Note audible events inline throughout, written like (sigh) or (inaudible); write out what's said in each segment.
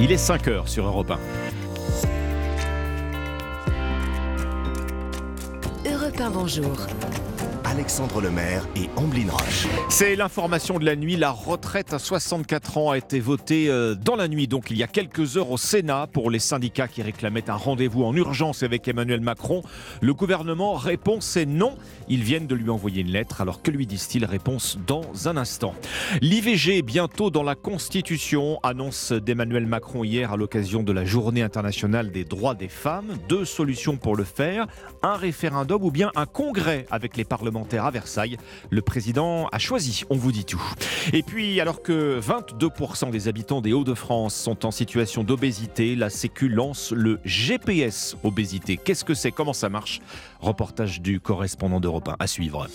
Il est 5 heures sur Europe 1. Europe 1, bonjour. Alexandre Lemaire et Amblin Roche. C'est l'information de la nuit. La retraite à 64 ans a été votée euh, dans la nuit, donc il y a quelques heures au Sénat pour les syndicats qui réclamaient un rendez-vous en urgence avec Emmanuel Macron. Le gouvernement répond c'est non. Ils viennent de lui envoyer une lettre. Alors que lui disent-ils? Réponse dans un instant. L'IVG bientôt dans la Constitution, annonce d'Emmanuel Macron hier à l'occasion de la Journée internationale des droits des femmes. Deux solutions pour le faire un référendum ou bien un congrès avec les parlementaires à Versailles. Le président a choisi, on vous dit tout. Et puis, alors que 22% des habitants des Hauts-de-France sont en situation d'obésité, la Sécu lance le GPS obésité. Qu'est-ce que c'est? Comment ça marche? Reportage du correspondant d'Europe 1 à suivre.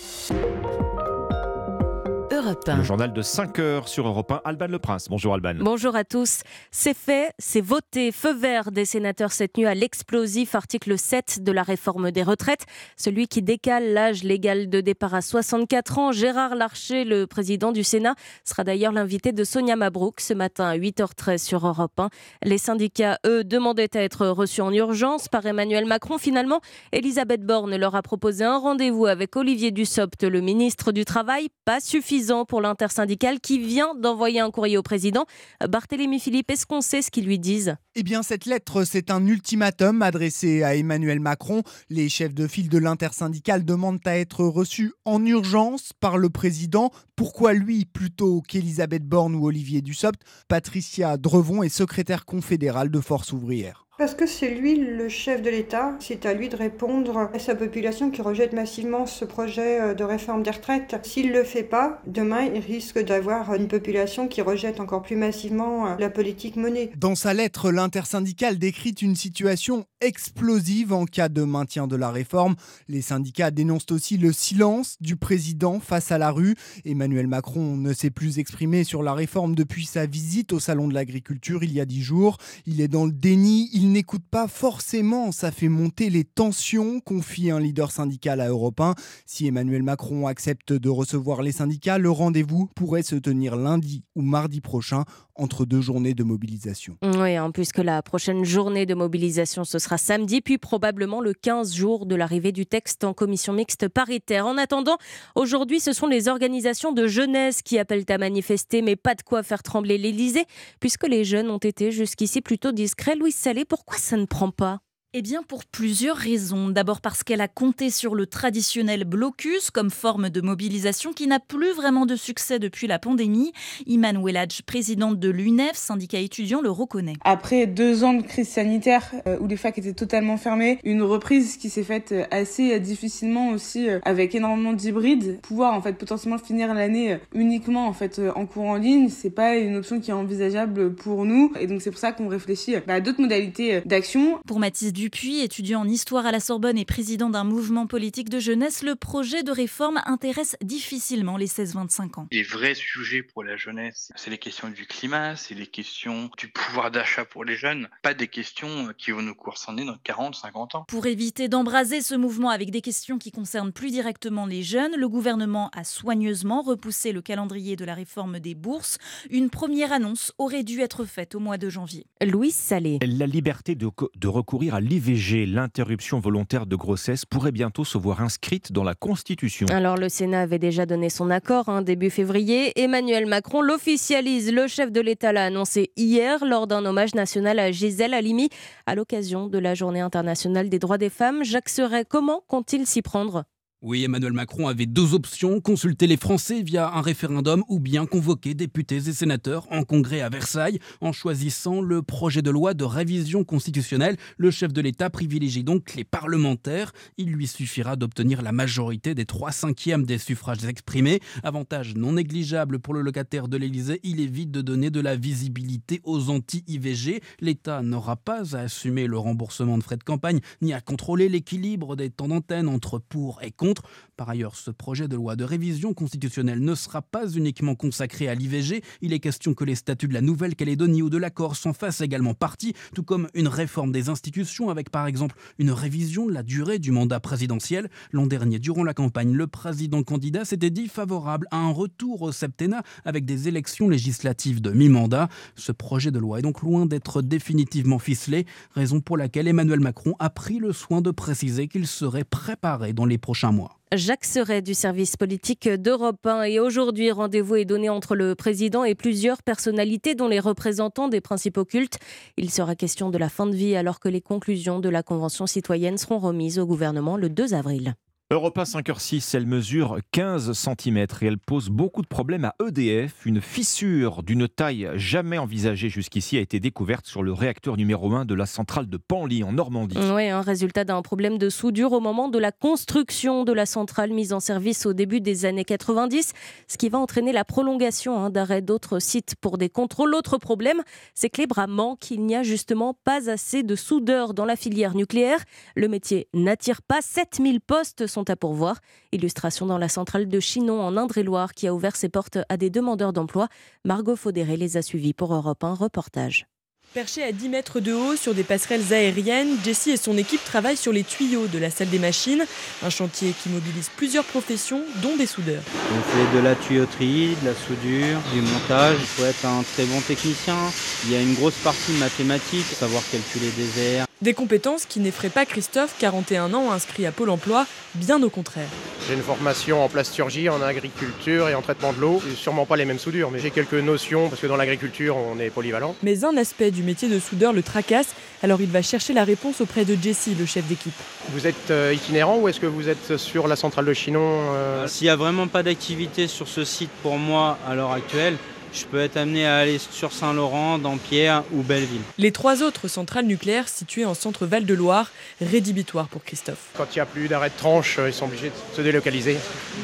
Le journal de 5 heures sur Europe 1, Alban Le Prince. Bonjour Alban. Bonjour à tous. C'est fait, c'est voté. Feu vert des sénateurs cette nuit à l'explosif article 7 de la réforme des retraites, celui qui décale l'âge légal de départ à 64 ans. Gérard Larcher, le président du Sénat, sera d'ailleurs l'invité de Sonia Mabrouk ce matin à 8h13 sur Europe 1. Les syndicats, eux, demandaient à être reçus en urgence par Emmanuel Macron. Finalement, Elisabeth Borne leur a proposé un rendez-vous avec Olivier Dussopt, le ministre du Travail. Pas suffisant pour l'intersyndicale qui vient d'envoyer un courrier au président. Barthélémy Philippe, est-ce qu'on sait ce qu'ils lui disent? Eh bien, cette lettre, c'est un ultimatum adressé à Emmanuel Macron. Les chefs de file de l'intersyndicale demandent à être reçus en urgence par le président. Pourquoi lui plutôt qu'Elisabeth Borne ou Olivier Dussopt? Patricia Drevon est secrétaire confédérale de Force ouvrière. Parce que c'est lui le chef de l'État, c'est à lui de répondre à sa population qui rejette massivement ce projet euh, de réforme des retraites. S'il le fait pas, demain il risque d'avoir une population qui rejette encore plus massivement euh, la politique menée. Dans sa lettre, l'intersyndicale décrit une situation explosive en cas de maintien de la réforme. Les syndicats dénoncent aussi le silence du président face à la rue. Emmanuel Macron ne s'est plus exprimé sur la réforme depuis sa visite au Salon de l'Agriculture il y a dix jours. Il est dans le déni, n'écoute pas forcément, ça fait monter les tensions, confie un leader syndical à Europe 1. Si Emmanuel Macron accepte de recevoir les syndicats, le rendez-vous pourrait se tenir lundi ou mardi prochain entre deux journées de mobilisation. Oui, en plus que la prochaine journée de mobilisation, ce sera samedi, puis probablement le 15 jours de l'arrivée du texte en commission mixte paritaire. En attendant, aujourd'hui, ce sont les organisations de jeunesse qui appellent à manifester, mais pas de quoi faire trembler l'Élysée, puisque les jeunes ont été jusqu'ici plutôt discrets. Louis Salé, pourquoi ça ne prend pas? Eh bien, pour plusieurs raisons. D'abord parce qu'elle a compté sur le traditionnel blocus comme forme de mobilisation qui n'a plus vraiment de succès depuis la pandémie. Iman Welladj, présidente de l'UNEF, syndicat étudiant, le reconnaît. Après deux ans de crise sanitaire euh, où les facs étaient totalement fermées, une reprise qui s'est faite euh, assez difficilement aussi euh, avec énormément d'hybrides, pouvoir en fait potentiellement finir l'année uniquement en fait en cours en ligne, c'est pas une option qui est envisageable pour nous et donc c'est pour ça qu'on réfléchit bah, à d'autres modalités d'action. Pour Mathis Dupuis, étudiant en histoire à la Sorbonne et président d'un mouvement politique de jeunesse, le projet de réforme intéresse difficilement les 16-25 ans. Les vrais sujets pour la jeunesse, c'est les questions du climat, c'est les questions du pouvoir d'achat pour les jeunes, pas des questions qui vont nous courser dans 40-50 ans. Pour éviter d'embraser ce mouvement avec des questions qui concernent plus directement les jeunes, le gouvernement a soigneusement repoussé le calendrier de la réforme des bourses. Une première annonce aurait dû être faite au mois de janvier. Louis Salé. La liberté de, de recourir à l'IVG, l'interruption volontaire de grossesse, pourrait bientôt se voir inscrite dans la Constitution. Alors le Sénat avait déjà donné son accord hein, début février. Emmanuel Macron l'officialise. Le chef de l'État l'a annoncé hier lors d'un hommage national à Gisèle Halimi à l'occasion de la Journée internationale des droits des femmes. Jacques Serret, comment compte-t-il s'y prendre? Oui, Emmanuel Macron avait deux options, consulter les Français via un référendum ou bien convoquer députés et sénateurs en congrès à Versailles. En choisissant le projet de loi de révision constitutionnelle, le chef de l'État privilégie donc les parlementaires. Il lui suffira d'obtenir la majorité des trois cinquièmes des suffrages exprimés. Avantage non négligeable pour le locataire de l'Élysée, il évite de donner de la visibilité aux anti-IVG. L'État n'aura pas à assumer le remboursement de frais de campagne ni à contrôler l'équilibre des temps d'antenne entre pour et contre Par ailleurs, ce projet de loi de révision constitutionnelle ne sera pas uniquement consacré à l'IVG. Il est question que les statuts de la Nouvelle-Calédonie ou de l'accord s'en fassent également partie, tout comme une réforme des institutions avec par exemple une révision de la durée du mandat présidentiel. L'an dernier, durant la campagne, le président candidat s'était dit favorable à un retour au septennat avec des élections législatives de mi-mandat. Ce projet de loi est donc loin d'être définitivement ficelé, raison pour laquelle Emmanuel Macron a pris le soin de préciser qu'il serait préparé dans les prochains mois. Jacques Serret du service politique d'Europe 1. Et aujourd'hui, rendez-vous est donné entre le président et plusieurs personnalités, dont les représentants des principaux cultes. Il sera question de la fin de vie alors que les conclusions de la Convention citoyenne seront remises au gouvernement le 2 avril. Europa 5h6, elle mesure 15 cm et elle pose beaucoup de problèmes à EDF. Une fissure d'une taille jamais envisagée jusqu'ici a été découverte sur le réacteur numéro 1 de la centrale de Panly en Normandie. Oui, un résultat d'un problème de soudure au moment de la construction de la centrale mise en service au début des années 90, ce qui va entraîner la prolongation hein, d'arrêt d'autres sites pour des contrôles. L'autre problème, c'est que les bras manquent. Il n'y a justement pas assez de soudeurs dans la filière nucléaire. Le métier n'attire pas. 7000 postes sont à pourvoir. Illustration dans la centrale de Chinon en Indre-et-Loire qui a ouvert ses portes à des demandeurs d'emploi. Margot Faudéré les a suivis pour Europe 1 reportage. Perché à 10 mètres de haut sur des passerelles aériennes, Jessie et son équipe travaillent sur les tuyaux de la salle des machines, un chantier qui mobilise plusieurs professions, dont des soudeurs. On fait de la tuyauterie, de la soudure, du montage. Il faut être un très bon technicien. Il y a une grosse partie mathématique, savoir calculer des airs. Des compétences qui n'effraient pas Christophe, 41 ans, inscrit à Pôle emploi, bien au contraire. J'ai une formation en plasturgie, en agriculture et en traitement de l'eau. Sûrement pas les mêmes soudures, mais j'ai quelques notions parce que dans l'agriculture, on est polyvalent. Mais un aspect du métier de soudeur le tracasse, alors il va chercher la réponse auprès de Jesse, le chef d'équipe. Vous êtes euh, itinérant ou est-ce que vous êtes sur la centrale de Chinon euh S'il n'y a vraiment pas d'activité sur ce site pour moi à l'heure actuelle, je peux être amené à aller sur Saint-Laurent, Dampierre ou Belleville. Les trois autres centrales nucléaires situées en centre Val-de-Loire, rédhibitoires pour Christophe. Quand il n'y a plus d'arrêt de tranche, ils sont obligés de se délocaliser.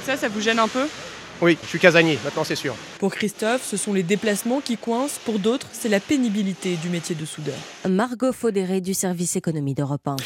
Ça, ça vous gêne un peu? Oui, je suis casanier, maintenant c'est sûr. Pour Christophe, ce sont les déplacements qui coincent. Pour d'autres, c'est la pénibilité du métier de soudeur. Margot Faudéré du service économie d'Europe 1.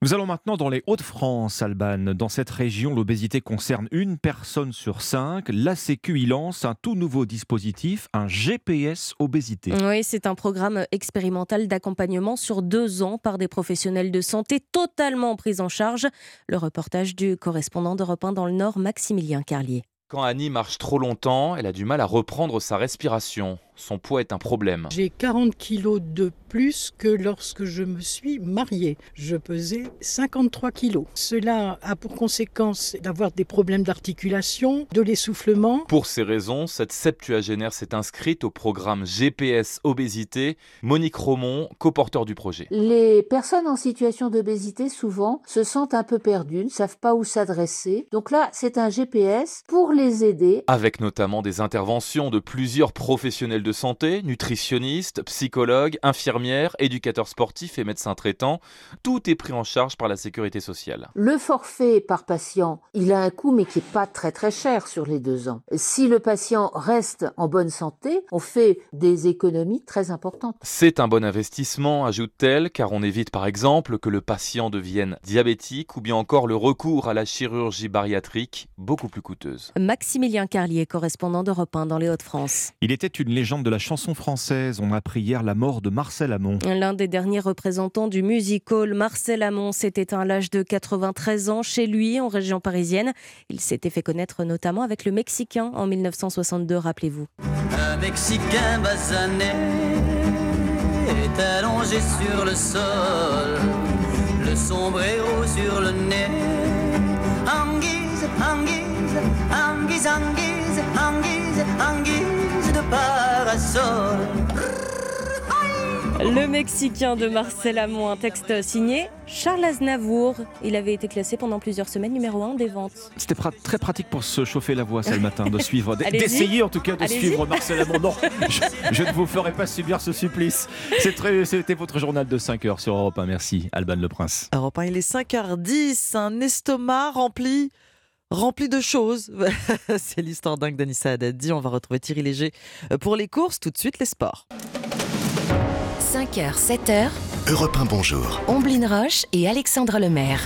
Nous allons maintenant dans les Hauts-de-France, Alban. Dans cette région, l'obésité concerne une personne sur cinq. La Sécu y lance un tout nouveau dispositif, un GPS obésité. Oui, c'est un programme expérimental d'accompagnement sur deux ans par des professionnels de santé totalement pris en charge. Le reportage du correspondant d'Europe 1 dans le Nord, Maximilien Carlier. Quand Annie marche trop longtemps, elle a du mal à reprendre sa respiration son poids est un problème. J'ai 40 kilos de plus que lorsque je me suis mariée. Je pesais 53 kilos. Cela a pour conséquence d'avoir des problèmes d'articulation, de l'essoufflement. Pour ces raisons, cette septuagénaire s'est inscrite au programme GPS Obésité. Monique Romont, coporteur du projet. Les personnes en situation d'obésité, souvent, se sentent un peu perdues, ne savent pas où s'adresser. Donc là, c'est un GPS pour les aider. Avec notamment des interventions de plusieurs professionnels de de santé, nutritionniste, psychologue, infirmière, éducateur sportif et médecin traitant. Tout est pris en charge par la sécurité sociale. Le forfait par patient, il a un coût mais qui n'est pas très très cher sur les deux ans. Si le patient reste en bonne santé, on fait des économies très importantes. C'est un bon investissement, ajoute-t-elle, car on évite par exemple que le patient devienne diabétique ou bien encore le recours à la chirurgie bariatrique, beaucoup plus coûteuse. Maximilien Carlier, correspondant d'Europe 1 dans les Hauts-de-France. Il était une légende de la chanson française. On a appris hier la mort de Marcel Amont. L'un des derniers représentants du music hall, Marcel Amont, s'est éteint à l'âge de 93 ans chez lui, en région parisienne. Il s'était fait connaître notamment avec le Mexicain en 1962, rappelez-vous. Un Mexicain basané est allongé sur le sol, le sombrero sur le nez. Anguise, anguise, anguise, anguise, anguise, parasol. Le Mexicain de Marcel Amont, un texte signé Charles Aznavour. Il avait été classé pendant plusieurs semaines numéro 1 des ventes. C'était très pratique pour se chauffer la voix, ça le matin, de suivre, d'essayer en tout cas de suivre Marcel Amont. Non, je, ne vous ferai pas subir ce supplice. C'était votre journal de 5 heures sur Europe 1. Merci, Alban Le Prince. Europe 1, il est 5h10, un estomac rempli rempli de choses. (laughs) C'est l'histoire dingue d'Anissa Haddadi. On va retrouver Thierry Léger pour les courses. Tout de suite, les sports. 5h, 7h. Europe 1, bonjour. Omblin Roche et Alexandre Lemaire.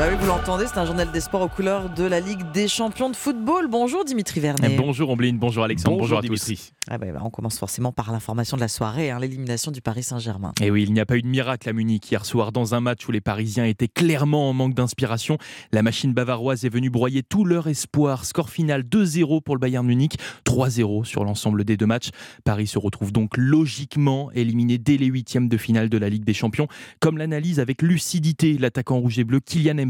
Bah oui, vous l'entendez, c'est un journal des sports aux couleurs de la Ligue des champions de football. Bonjour Dimitri Vernet. Bonjour Ombline, bonjour Alexandre, bonjour, à Dimitri. tous. Ah bah, bah, on commence forcément par l'information de la soirée, hein, l'élimination du Paris Saint-Germain. Et oui, il n'y a pas eu de miracle à Munich hier soir dans un match où les Parisiens étaient clairement en manque d'inspiration. La machine bavaroise est venue broyer tout leur espoir. Score final 2-0 pour le Bayern Munich, 3-0 sur l'ensemble des deux matchs. Paris se retrouve donc logiquement éliminé dès les huitièmes de finale de la Ligue des Champions, comme l'analyse avec lucidité l'attaquant rouge et bleu Kylian Mbappé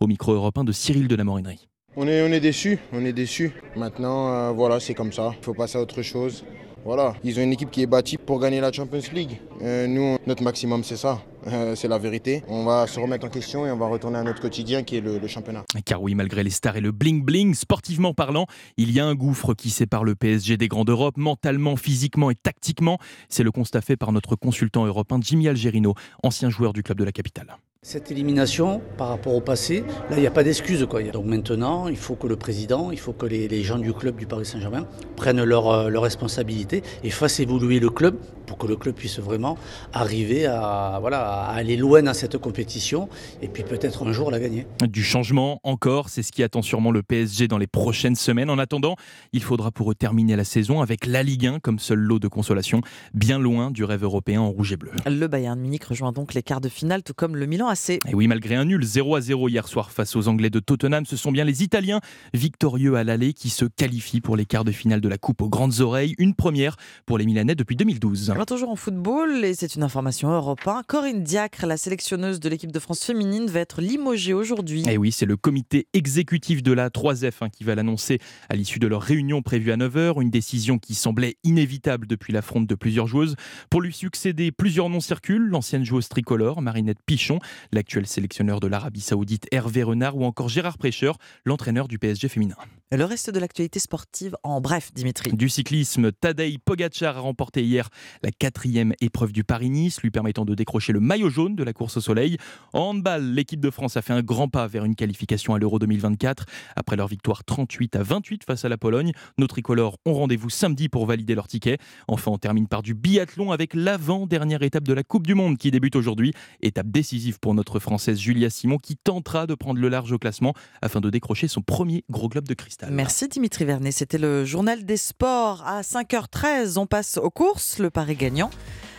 au micro européen de Cyril de la Morinerie. On est, on est déçus, on est déçus. Maintenant, euh, voilà, c'est comme ça. Il faut passer à autre chose. Voilà, ils ont une équipe qui est bâtie pour gagner la Champions League. Euh, nous, notre maximum, c'est ça. Euh, c'est la vérité. On va se remettre en question et on va retourner à notre quotidien qui est le, le championnat. Car oui, malgré les stars et le bling-bling, sportivement parlant, il y a un gouffre qui sépare le PSG des grands d'Europe, mentalement, physiquement et tactiquement. C'est le constat fait par notre consultant européen Jimmy Algerino, ancien joueur du club de la capitale. Cette élimination par rapport au passé, là il n'y a pas d'excuse. Quoi. Donc maintenant, il faut que le président, il faut que les, les gens du club du Paris Saint-Germain prennent leurs euh, leur responsabilités et fassent évoluer le club pour que le club puisse vraiment arriver à, voilà, à aller loin dans cette compétition et puis peut-être un jour la gagner. Du changement encore, c'est ce qui attend sûrement le PSG dans les prochaines semaines. En attendant, il faudra pour eux terminer la saison avec la Ligue 1 comme seul lot de consolation, bien loin du rêve européen en rouge et bleu. Le Bayern Munich rejoint donc les quarts de finale, tout comme le Milan AC. Et oui, malgré un nul 0 à 0 hier soir face aux Anglais de Tottenham, ce sont bien les Italiens victorieux à l'aller qui se qualifient pour les quarts de finale de la Coupe aux grandes oreilles, une première pour les Milanais depuis 2012. Alors, toujours en football, et c'est une information européenne, Corinne Diacre, la sélectionneuse de l'équipe de France féminine, va être limogée aujourd'hui. Et oui, c'est le comité exécutif de la 3F hein, qui va l'annoncer à l'issue de leur réunion prévue à 9h, une décision qui semblait inévitable depuis l'affront de plusieurs joueuses. Pour lui succéder, plusieurs noms circulent, l'ancienne joueuse tricolore, Marinette Pichon, l'actuel sélectionneur de l'Arabie Saoudite Hervé Renard ou encore Gérard Prêcheur, l'entraîneur du PSG féminin. Le reste de l'actualité sportive en bref, Dimitri. Du cyclisme, Tadej Pogacar a remporté hier la quatrième épreuve du Paris-Nice, lui permettant de décrocher le maillot jaune de la course au soleil. En handball, l'équipe de France a fait un grand pas vers une qualification à l'Euro 2024. Après leur victoire 38 à 28 face à la Pologne, nos tricolores ont rendez-vous samedi pour valider leur ticket. Enfin, on termine par du biathlon avec l'avant-dernière étape de la Coupe du Monde qui débute aujourd'hui. Étape décisive pour notre Française Julia Simon qui tentera de prendre le large au classement afin de décrocher son premier gros globe de cristal. Merci Dimitri Vernet. C'était le journal des sports à 5h13. On passe aux courses, le pari gagnant.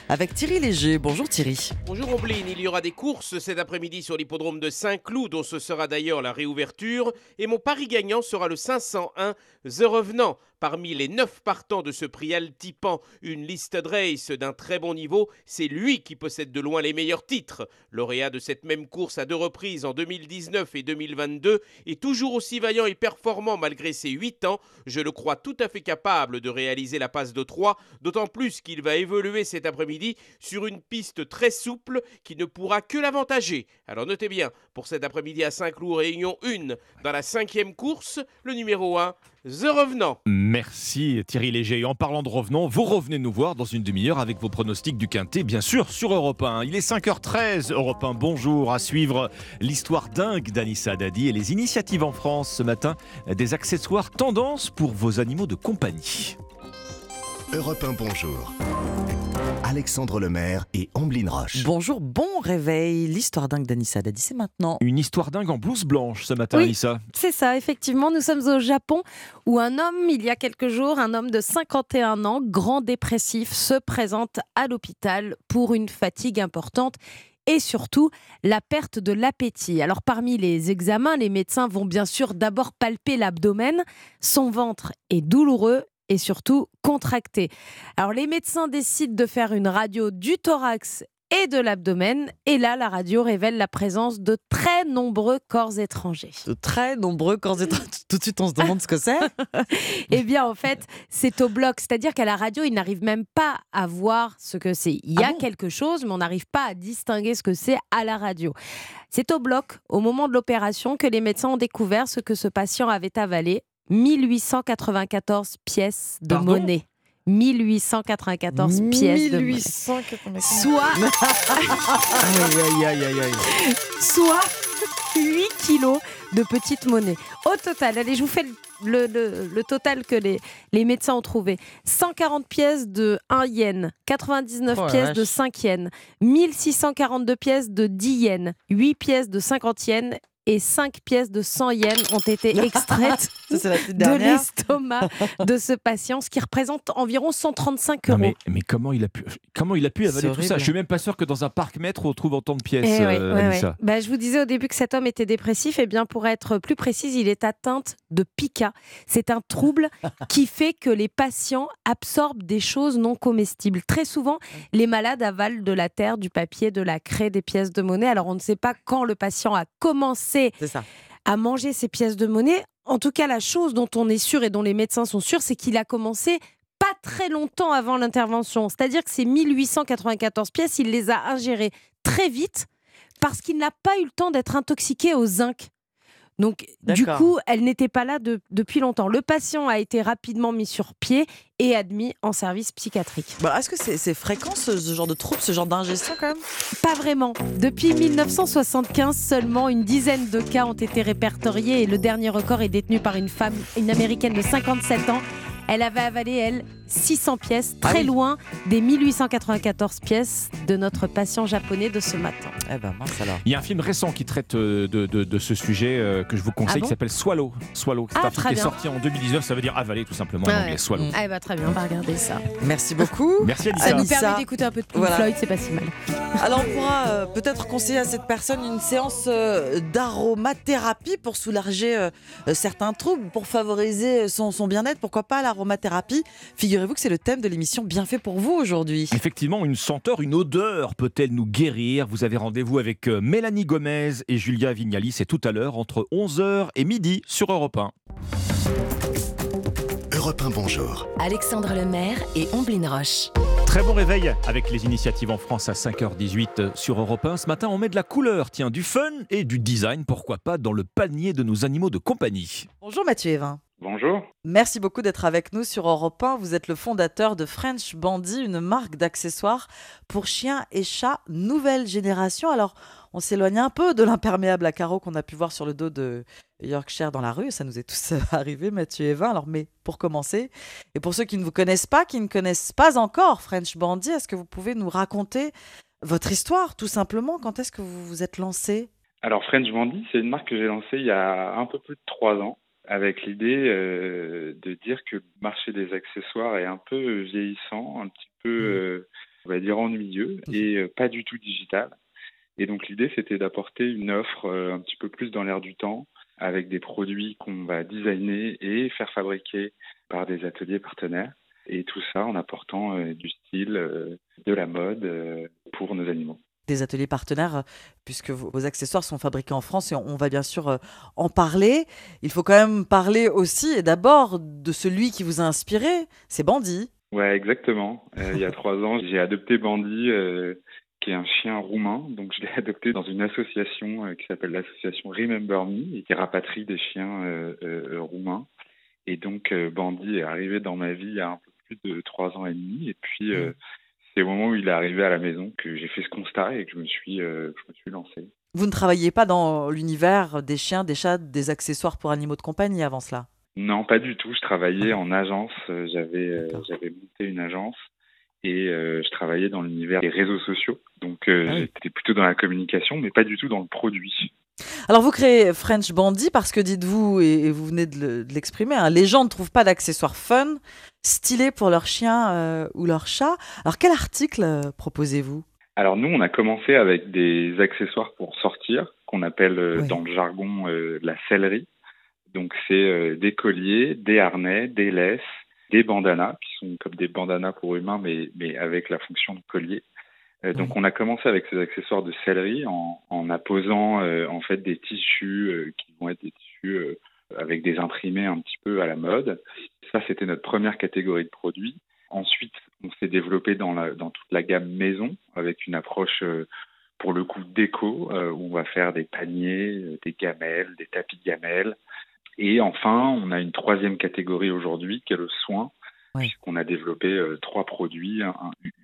Avec Thierry Léger. Bonjour Thierry. Bonjour Ombline, il y aura des courses cet après-midi sur l'hippodrome de Saint-Cloud, dont ce sera d'ailleurs la réouverture. Et mon pari gagnant sera le 501 The Revenant. Parmi les neuf partants de ce prix Altipan, une liste de race d'un très bon niveau, c'est lui qui possède de loin les meilleurs titres. Lauréat de cette même course à deux reprises en 2019 et 2022, et toujours aussi vaillant et performant malgré ses 8 ans, je le crois tout à fait capable de réaliser la passe de 3, d'autant plus qu'il va évoluer cet après-midi sur une piste très souple qui ne pourra que l'avantager. Alors notez bien, pour cet après-midi à Saint-Cloud, Réunion 1, dans la cinquième course, le numéro 1, The Revenant. Merci Thierry Léger. Et en parlant de revenants, vous revenez nous voir dans une demi-heure avec vos pronostics du Quintet, bien sûr, sur Europe 1. Il est 5h13, Europe 1, bonjour. À suivre l'histoire dingue d'Anissa Dadi et les initiatives en France ce matin, des accessoires tendance pour vos animaux de compagnie. Europe 1, bonjour. Alexandre Lemaire et Amblin Roche. Bonjour, bon réveil. L'histoire dingue d'Anissa Dadi, c'est maintenant. Une histoire dingue en blouse blanche ce matin, Oui. Anissa. C'est ça, effectivement. Nous sommes au Japon où un homme, il y a quelques jours, un homme de 51 ans, grand dépressif, se présente à l'hôpital pour une fatigue importante et surtout la perte de l'appétit. Alors parmi les examens, les médecins vont bien sûr d'abord palper l'abdomen. Son ventre est douloureux et surtout contracté. Alors les médecins décident de faire une radio du thorax et de l'abdomen et là la radio révèle la présence de très nombreux corps étrangers. De très nombreux corps étrangers. (laughs) Tout de suite on se demande ce que c'est. (laughs) Eh bien, en fait, c'est au bloc. C'est-à-dire qu'à la radio, ils n'arrivent même pas à voir ce que c'est. Il y a quelque chose, mais on n'arrive pas à distinguer ce que c'est à la radio. C'est au bloc, au moment de l'opération, que les médecins ont découvert ce que ce patient avait avalé 1894 pièces de Pardon monnaie. 1894 pièces de monnaie. 1894. Soit, Aïe, aïe, aïe, aïe, aïe. soit 8 kilos de petite monnaie. Au total, allez, je vous fais le, le- le total que les, les médecins ont trouvé. 140 pièces de 1 yen, 99 Oh la pièces de vache. 5 yens, 1642 pièces de 10 yens, 8 pièces de 50 yens et 5 pièces de 100 yens ont été (laughs) extraites Ça, de l'estomac de ce patient, ce qui représente environ 135 Non, euros. mais, mais comment il a pu, comment il a pu avaler tout ça? Je suis même pas sûr que dans un parc maître on trouve autant de pièces. Eh ouais, euh, ouais, Anissa. ouais. Bah, je vous disais au début que cet homme était dépressif. Et bien, pour être plus précise, il est atteint de pica. C'est un trouble (laughs) qui fait que les patients absorbent des choses non comestibles. Très souvent, les malades avalent de la terre, du papier, de la craie, des pièces de monnaie. Alors, on ne sait pas quand le patient a commencé à manger ces pièces de monnaie. En tout cas, la chose dont on est sûr et dont les médecins sont sûrs, c'est qu'il a commencé pas très longtemps avant l'intervention. C'est-à-dire que ces 1894 pièces, il les a ingérées très vite parce qu'il n'a pas eu le temps d'être intoxiqué au zinc. Donc, du coup, elle n'était pas là de- depuis longtemps. Le patient a été rapidement mis sur pied et admis en service psychiatrique. Bah, Est-ce que c'est c'est fréquent ce, ce genre de trouble, ce genre d'ingestion quand même? Pas vraiment. Depuis 1975, seulement une dizaine de cas ont été répertoriés et le dernier record est détenu par une femme, une américaine de 57 ans. Elle avait avalé, elle, 600 pièces, Ah très loin des 1894 pièces de notre patient japonais de ce matin. Eh ben mince alors. Il y a un film récent qui traite euh, de, de- de ce sujet euh, que je vous conseille Ah bon qui s'appelle Swallow. Swallow. C'est Ah, un film qui est sorti en 2019, ça veut dire avaler tout simplement en Ah anglais. ouais. Swallow. Ah bah très bien, on va regarder ça. Merci beaucoup. (laughs) Merci Anissa. Ça nous permet d'écouter un peu de Pink Voilà. Floyd, c'est pas si mal. Alors on pourra euh, peut-être conseiller à cette personne une séance euh, d'aromathérapie pour soulager euh, certains troubles, pour favoriser son, son bien-être. Pourquoi pas l'aromathérapie Figurez-vous que c'est le thème de l'émission Bien fait pour vous aujourd'hui. Effectivement, une senteur, une odeur peut-elle nous guérir? Vous avez rendez-vous avec euh, Mélanie Gomez et Julia Vignali, c'est tout à l'heure entre 11h et midi sur Europe 1. Europe 1, bonjour. Alexandre Lemaire et Omblin Roche. Très bon réveil avec les initiatives en France à 5h18 sur Europe 1. Ce matin, on met de la couleur, tiens, du fun et du design, pourquoi pas, dans le panier de nos animaux de compagnie. Bonjour Mathieu Evin. Bonjour. Merci beaucoup d'être avec nous sur Europe 1. Vous êtes le fondateur de French Bandy, une marque d'accessoires pour chiens et chats nouvelle génération. Alors, on s'éloigne un peu de l'imperméable à carreaux qu'on a pu voir sur le dos de Yorkshire dans la rue. Ça nous est tous (laughs) arrivé, Mathieu Evin. Alors, mais pour commencer, et pour ceux qui ne vous connaissent pas, qui ne connaissent pas encore French Bandy, est-ce que vous pouvez nous raconter votre histoire, tout simplement? Quand est-ce que vous vous êtes lancé? Alors French Bandy, c'est une marque que j'ai lancée il y a un peu plus de trois ans avec l'idée euh, de dire que le marché des accessoires est un peu vieillissant, un petit peu, euh, on va dire, ennuyeux et euh, pas du tout digital. Et donc l'idée, c'était d'apporter une offre un petit peu plus dans l'air du temps, avec des produits qu'on va designer et faire fabriquer par des ateliers partenaires. Et tout ça en apportant du style, de la mode pour nos animaux. Des ateliers partenaires, euh, puisque vos accessoires sont fabriqués en France et on va bien sûr euh, en parler. Il faut quand même parler aussi et d'abord de celui qui vous a inspiré, c'est Bandy. Ouais, exactement. Euh, il y a (laughs) trois ans, j'ai adopté Bandy, euh, qui est un chien roumain. Donc, je l'ai (laughs) adopté dans une association euh, qui s'appelle l'association Remember Me et qui rapatrie des chiens roumains. Et donc, Bandy est arrivé dans ma vie il y a un peu plus de trois ans et demi. Et puis, euh, c'est au moment où il est arrivé à la maison que j'ai fait ce constat et que je me suis, euh, je me suis lancé. Vous ne travailliez pas dans l'univers des chiens, des chats, des accessoires pour animaux de compagnie avant cela? Non, pas du tout. Je travaillais en agence. Euh, J'avais euh, j'avais monté une agence et euh, je travaillais dans l'univers des réseaux sociaux. Donc Ah oui. j'étais plutôt dans la communication, mais pas du tout dans le produit. Alors vous créez French Bandy parce que dites-vous, et vous venez de le- de l'exprimer, hein, les gens ne trouvent pas d'accessoires fun, stylés pour leur chien euh, ou leur chat. Alors quel article euh, proposez-vous? Alors nous, on a commencé avec des accessoires pour sortir, qu'on appelle euh, dans le jargon la sellerie. Donc c'est des colliers, des harnais, des laisses, des bandanas, qui sont comme des bandanas pour humains, mais, mais avec la fonction de collier. Euh, donc on a commencé avec ces accessoires de sellerie en, en apposant euh, en fait des tissus euh, qui vont être des tissus euh, avec des imprimés un petit peu à la mode. Ça c'était notre première catégorie de produits. Ensuite, on s'est développé dans, la, dans toute la gamme maison avec une approche pour le coup déco où on va faire des paniers, des gamelles, des tapis gamelles. Et enfin, on a une troisième catégorie aujourd'hui qui est le soin, puisqu'on a développé euh, trois produits, un,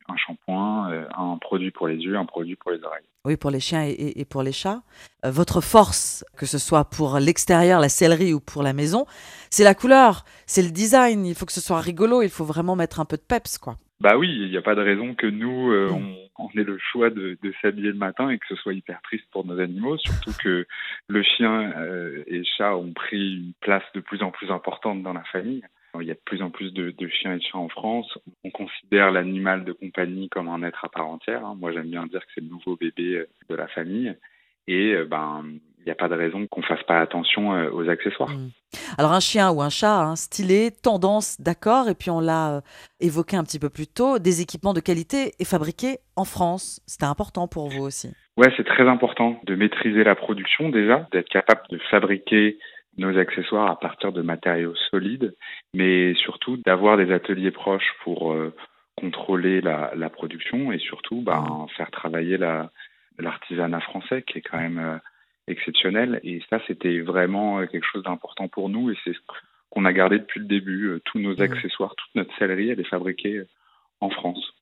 un shampoing, euh, un produit pour les yeux, un produit pour les oreilles. Oui, pour les chiens et, pour les chats. Euh, votre force, que ce soit pour l'extérieur, la sellerie ou pour la maison, c'est la couleur, c'est le design. Il faut que ce soit rigolo, il faut vraiment mettre un peu de peps, quoi. Bah oui, il n'y a pas de raison que nous, euh, on, on, ait le choix de, de s'habiller le matin et que ce soit hyper triste pour nos animaux, surtout que le chien euh, et le chat ont pris une place de plus en plus importante dans la famille. Il y a de plus en plus de, de chiens et de chats en France. On considère l'animal de compagnie comme un être à part entière. Hein. Moi, j'aime bien dire que c'est le nouveau bébé euh, de la famille. Et ben, il n'y a pas de raison qu'on fasse pas attention euh, aux accessoires. Mmh. Alors un chien ou un chat, hein, stylé, tendance, d'accord, et puis on l'a euh, évoqué un petit peu plus tôt, des équipements de qualité et fabriqués en France. C'était important pour vous aussi. Ouais, c'est très important de maîtriser la production déjà, d'être capable de fabriquer nos accessoires à partir de matériaux solides, mais surtout d'avoir des ateliers proches pour euh, contrôler la, la, production et surtout ben, faire travailler l'artisanat français qui est quand même exceptionnel. Et ça, c'était vraiment euh, quelque chose d'important pour nous et c'est ce qu'on a gardé depuis le début. Euh, tous nos mmh. accessoires, toute notre sellerie, elle est fabriquée euh, en France.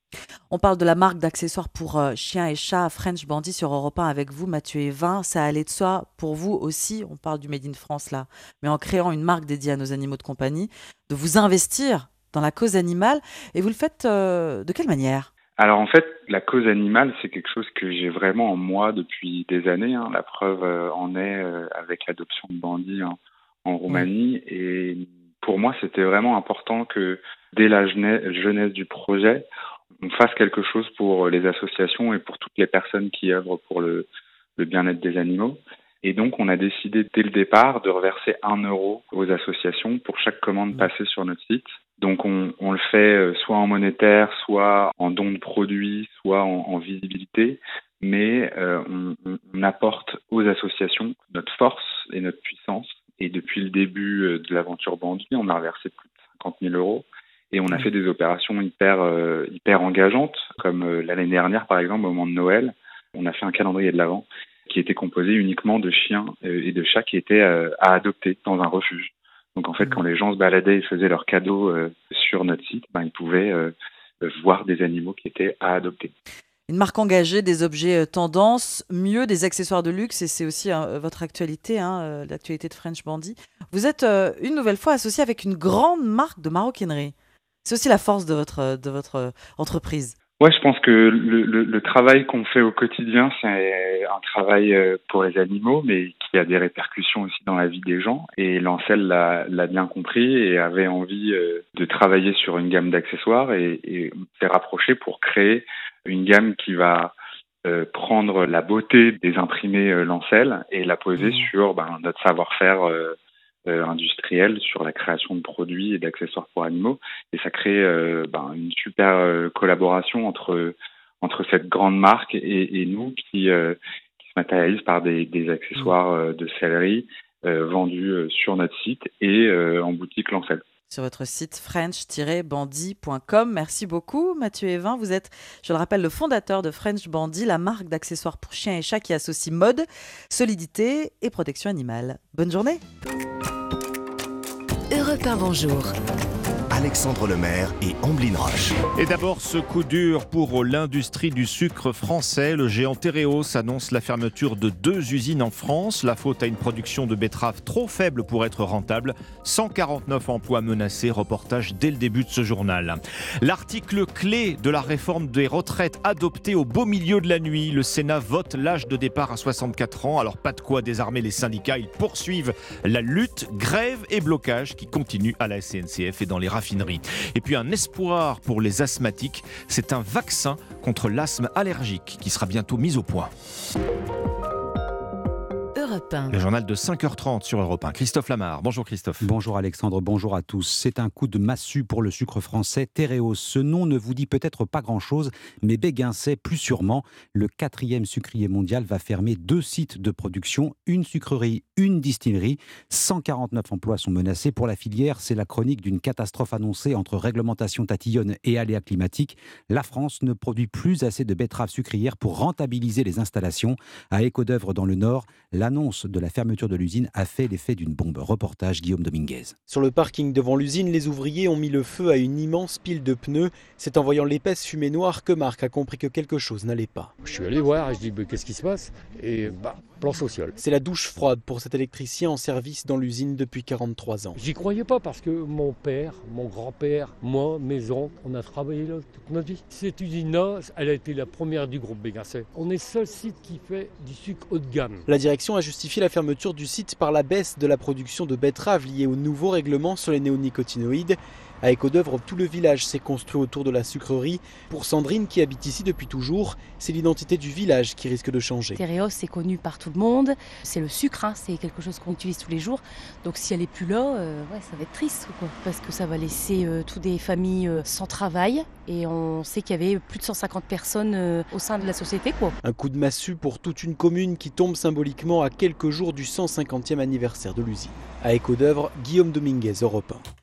On parle de la marque d'accessoires pour chiens et chats French Bandit sur Europe 1 avec vous, Mathieu et Vin. Ça allait de soi pour vous aussi, on parle du Made in France là, mais en créant une marque dédiée à nos animaux de compagnie, de vous investir dans la cause animale. Et vous le faites de quelle manière? Alors en fait, la cause animale, c'est quelque chose que j'ai vraiment en moi depuis des années. Hein. La preuve euh, en est euh, avec l'adoption de Bandit en Roumanie. Et pour moi, c'était vraiment important que dès la jeunesse du projet, on fasse quelque chose pour les associations et pour toutes les personnes qui œuvrent pour le, le bien-être des animaux. Et donc, on a décidé dès le départ de reverser un euro aux associations pour chaque commande passée sur notre site. Donc on, on, le fait euh, soit en monétaire, soit en don de produits, soit en, en visibilité, mais euh, on, on, apporte aux associations notre force et notre puissance. Et depuis le début euh, de l'aventure Bandit, on a reversé plus de 50 000 euros. Et on a fait des opérations hyper, euh, hyper engageantes, comme l'année dernière par exemple, au moment de Noël. On a fait un calendrier de l'Avent qui était composé uniquement de chiens et de chats qui étaient à adopter dans un refuge. Donc en fait, quand les gens se baladaient et faisaient leurs cadeaux euh, sur notre site, ben, ils pouvaient euh, voir des animaux qui étaient à adopter. Une marque engagée, des objets euh, tendance, mieux des accessoires de luxe, et c'est aussi hein, votre actualité, hein, l'actualité de French Bandit. Vous êtes une nouvelle fois associé avec une grande marque de maroquinerie. C'est aussi la force de votre, de votre entreprise. Ouais, je pense que le, le, le travail qu'on fait au quotidien, c'est un travail euh, pour les animaux, mais qui a des répercussions aussi dans la vie des gens. Et Lancel l'a bien compris et avait envie euh, de travailler sur une gamme d'accessoires et, et s'est rapproché pour créer une gamme qui va euh, prendre la beauté des imprimés Lancel et la poser mmh. sur ben, notre savoir-faire euh, industrielle sur la création de produits et d'accessoires pour animaux. Et ça crée euh, ben, une super euh, collaboration entre cette grande marque et, nous qui, se matérialise par des, accessoires de sellerie vendus sur notre site et en boutique Lancel sur votre site french-bandy.com. Merci beaucoup Mathieu Evin. Vous êtes, je le rappelle, le fondateur de French Bandy, la marque d'accessoires pour chiens et chats qui associe mode, solidité et protection animale. Bonne journée. Europe bonjour. Alexandre Lemaire et Amblin Roche. Et d'abord, ce coup dur pour l'industrie du sucre français. Le géant Tereos annonce la fermeture de deux usines en France. La faute à une production de betteraves trop faible pour être rentable. 149 emplois menacés. Reportage dès le début de ce journal. L'article clé de la réforme des retraites adopté au beau milieu de la nuit. Le Sénat vote l'âge de départ à 64 ans. Alors, pas de quoi désarmer les syndicats. Ils poursuivent la lutte, grève et blocage qui continue à la SNCF et dans les raffineries et puis un espoir pour les asthmatiques, c'est un vaccin contre l'asthme allergique qui sera bientôt mis au point. Le journal de 5h30 sur Europe 1. Christophe Lamar. Bonjour Christophe. Bonjour Alexandre, bonjour à tous. C'est un coup de massue pour le sucre français Tereos. Ce nom ne vous dit peut-être pas grand-chose, mais Béguin sait plus sûrement. Le quatrième sucrier mondial va fermer deux sites de production, une sucrerie, une distillerie. 149 emplois sont menacés. Pour la filière, c'est la chronique d'une catastrophe annoncée entre réglementation tatillonne et aléas climatiques. La France ne produit plus assez de betteraves sucrières pour rentabiliser les installations. À Éco d'œuvre dans le Nord, l'annonce de la fermeture de l'usine a fait l'effet d'une bombe. Reportage Guillaume Dominguez. Sur le parking devant l'usine, les ouvriers ont mis le feu à une immense pile de pneus. C'est en voyant l'épaisse fumée noire que Marc a compris que quelque chose n'allait pas. Je suis allé voir et je dis qu'est-ce qui se passe? Et bah, plan social. C'est la douche froide pour cet électricien en service dans l'usine depuis 43 ans. J'y croyais pas parce que mon père, mon grand-père, moi, mes oncles, on a travaillé là toute notre vie. Cette usine-là, elle a été la première du groupe Bégancet. On est le seul site qui fait du sucre haut de gamme. La direction a justifié la fermeture du site par la baisse de la production de betteraves liée au nouveau règlement sur les néonicotinoïdes. À Écodœuvre, tout le village s'est construit autour de la sucrerie. Pour Sandrine, qui habite ici depuis toujours, c'est l'identité du village qui risque de changer. Tereos, c'est connu par tout le monde. C'est le sucre, hein, c'est quelque chose qu'on utilise tous les jours. Donc si elle est plus là, euh, ouais, ça va être triste, quoi, parce que ça va laisser euh, toutes des familles euh, sans travail. Et on sait qu'il y avait plus de 150 personnes au sein de la société. Quoi. Un coup de massue pour toute une commune qui tombe symboliquement à quelques jours du 150e anniversaire de l'usine. À Écodœuvre, Guillaume Dominguez, Europe 1.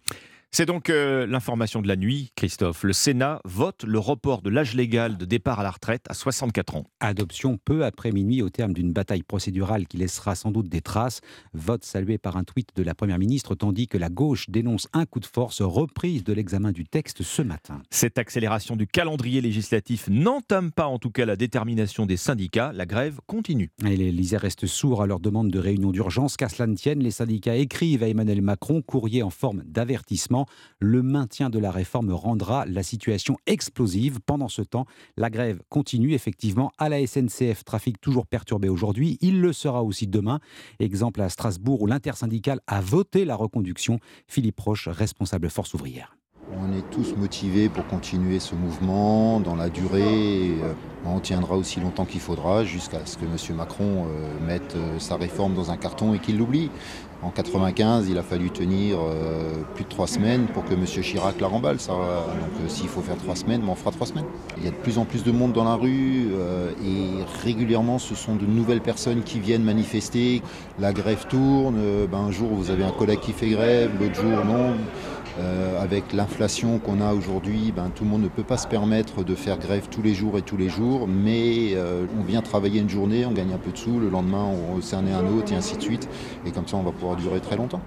C'est donc euh, l'information de la nuit, Christophe. Le Sénat vote le report de l'âge légal de départ à la retraite à 64 ans. Adoption peu après minuit au terme d'une bataille procédurale qui laissera sans doute des traces. Vote salué par un tweet de la Première ministre, tandis que la gauche dénonce un coup de force reprise de l'examen du texte ce matin. Cette accélération du calendrier législatif n'entame pas en tout cas la détermination des syndicats. La grève continue. Et les l'Isère restent sourds à leur demande de réunion d'urgence. Qu'à cela ne tienne, les syndicats écrivent à Emmanuel Macron, courrier en forme d'avertissement. Le maintien de la réforme rendra la situation explosive. Pendant ce temps, la grève continue effectivement à la SNCF. Trafic toujours perturbé aujourd'hui. Il le sera aussi demain. Exemple à Strasbourg où l'intersyndicale a voté la reconduction. Philippe Roche, responsable Force ouvrière. On est tous motivés pour continuer ce mouvement dans la durée. Euh, on tiendra aussi longtemps qu'il faudra jusqu'à ce que M. Macron euh, mette euh, sa réforme dans un carton et qu'il l'oublie. En 95, il a fallu tenir plus de trois semaines pour que M. Chirac la remballe. Donc s'il faut faire trois semaines, ben, on fera trois semaines. Il y a de plus en plus de monde dans la rue et régulièrement ce sont de nouvelles personnes qui viennent manifester. La grève tourne. Ben, un jour vous avez un collègue qui fait grève, l'autre jour non. Euh, avec l'inflation qu'on a aujourd'hui, ben, tout le monde ne peut pas se permettre de faire grève tous les jours et tous les jours, mais euh, on vient travailler une journée, on gagne un peu de sous, le lendemain on cerne un autre et ainsi de suite, et comme ça on va pouvoir durer très longtemps.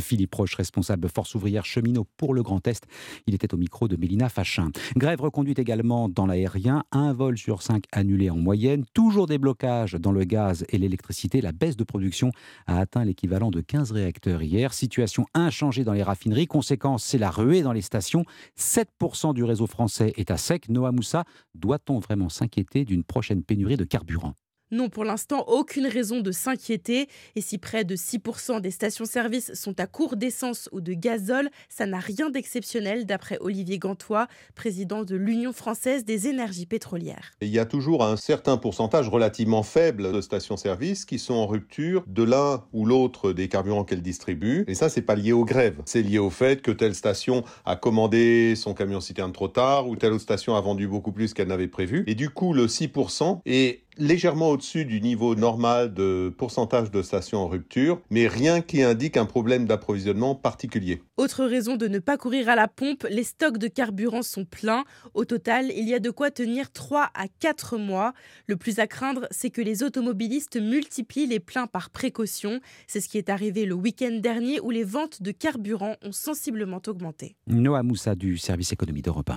Philippe Roche, responsable Force ouvrière cheminot pour le Grand Est. Il était au micro de Mélina Fachin. Grève reconduite également dans l'aérien. Un vol sur cinq annulé en moyenne. Toujours des blocages dans le gaz et l'électricité. La baisse de production a atteint l'équivalent de 15 réacteurs hier. Situation inchangée dans les raffineries. Conséquence, c'est la ruée dans les stations. 7% du réseau français est à sec. Noah Moussa, doit-on vraiment s'inquiéter d'une prochaine pénurie de carburant? Non, pour l'instant, aucune raison de s'inquiéter. Et si près de 6% des stations-service sont à court d'essence ou de gazole, ça n'a rien d'exceptionnel, d'après Olivier Gantois, président de l'Union française des énergies pétrolières. Il y a toujours un certain pourcentage relativement faible de stations-service qui sont en rupture de l'un ou l'autre des carburants qu'elles distribuent. Et ça, c'est pas lié aux grèves. C'est lié au fait que telle station a commandé son camion citerne trop tard ou telle autre station a vendu beaucoup plus qu'elle n'avait prévu. Et du coup, le 6% est légèrement au-dessus du niveau normal de pourcentage de stations en rupture, mais rien qui indique un problème d'approvisionnement particulier. Autre raison de ne pas courir à la pompe, les stocks de carburant sont pleins. Au total, il y a de quoi tenir 3 à 4 mois. Le plus à craindre, c'est que les automobilistes multiplient les pleins par précaution. C'est ce qui est arrivé le week-end dernier où les ventes de carburant ont sensiblement augmenté. Noah Moussa du service économie d'Europe 1.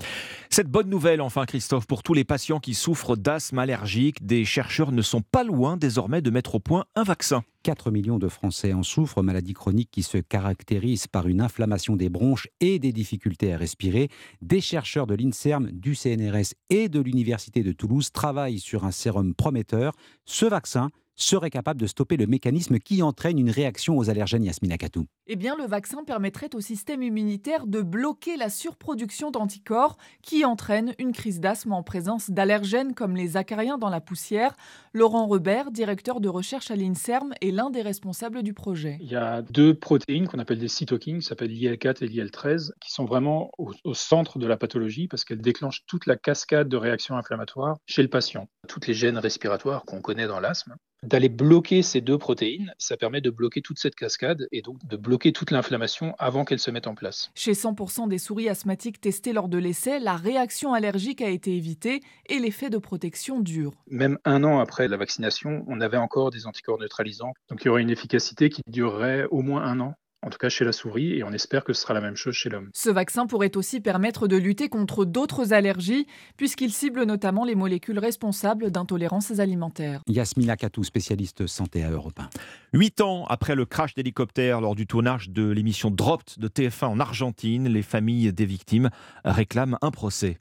Cette bonne nouvelle, enfin Christophe, pour tous les patients qui souffrent d'asthme allergique, des chercheurs ne sont pas loin désormais de mettre au point un vaccin. 4 millions de Français en souffrent, maladie chronique qui se caractérise par une inflammation des bronches et des difficultés à respirer. Des chercheurs de l'INSERM, du CNRS et de l'Université de Toulouse travaillent sur un sérum prometteur. Ce vaccin serait capable de stopper le mécanisme qui entraîne une réaction aux allergènes Yasmina Katou. Eh bien, le vaccin permettrait au système immunitaire de bloquer la surproduction d'anticorps qui entraîne une crise d'asthme en présence d'allergènes comme les acariens dans la poussière. Laurent Rebert, directeur de recherche à l'INSERM, est l'un des responsables du projet. Il y a deux protéines qu'on appelle des cytokines, qui s'appellent l'IL4 et l'IL13, qui sont vraiment au, au centre de la pathologie parce qu'elles déclenchent toute la cascade de réactions inflammatoires chez le patient. Toutes les gènes respiratoires qu'on connaît dans l'asthme d'aller bloquer ces deux protéines, ça permet de bloquer toute cette cascade et donc de bloquer toute l'inflammation avant qu'elle se mette en place. Chez 100% des souris asthmatiques testées lors de l'essai, la réaction allergique a été évitée et l'effet de protection dure. Même un an après la vaccination, on avait encore des anticorps neutralisants. Donc il y aurait une efficacité qui durerait au moins un an en tout cas chez la souris, et on espère que ce sera la même chose chez l'homme. Ce vaccin pourrait aussi permettre de lutter contre d'autres allergies, puisqu'il cible notamment les molécules responsables d'intolérances alimentaires. Yasmina Katou, spécialiste santé à Europe 1. Huit ans après le crash d'hélicoptère lors du tournage de l'émission Dropped de TF1 en Argentine, les familles des victimes réclament un procès.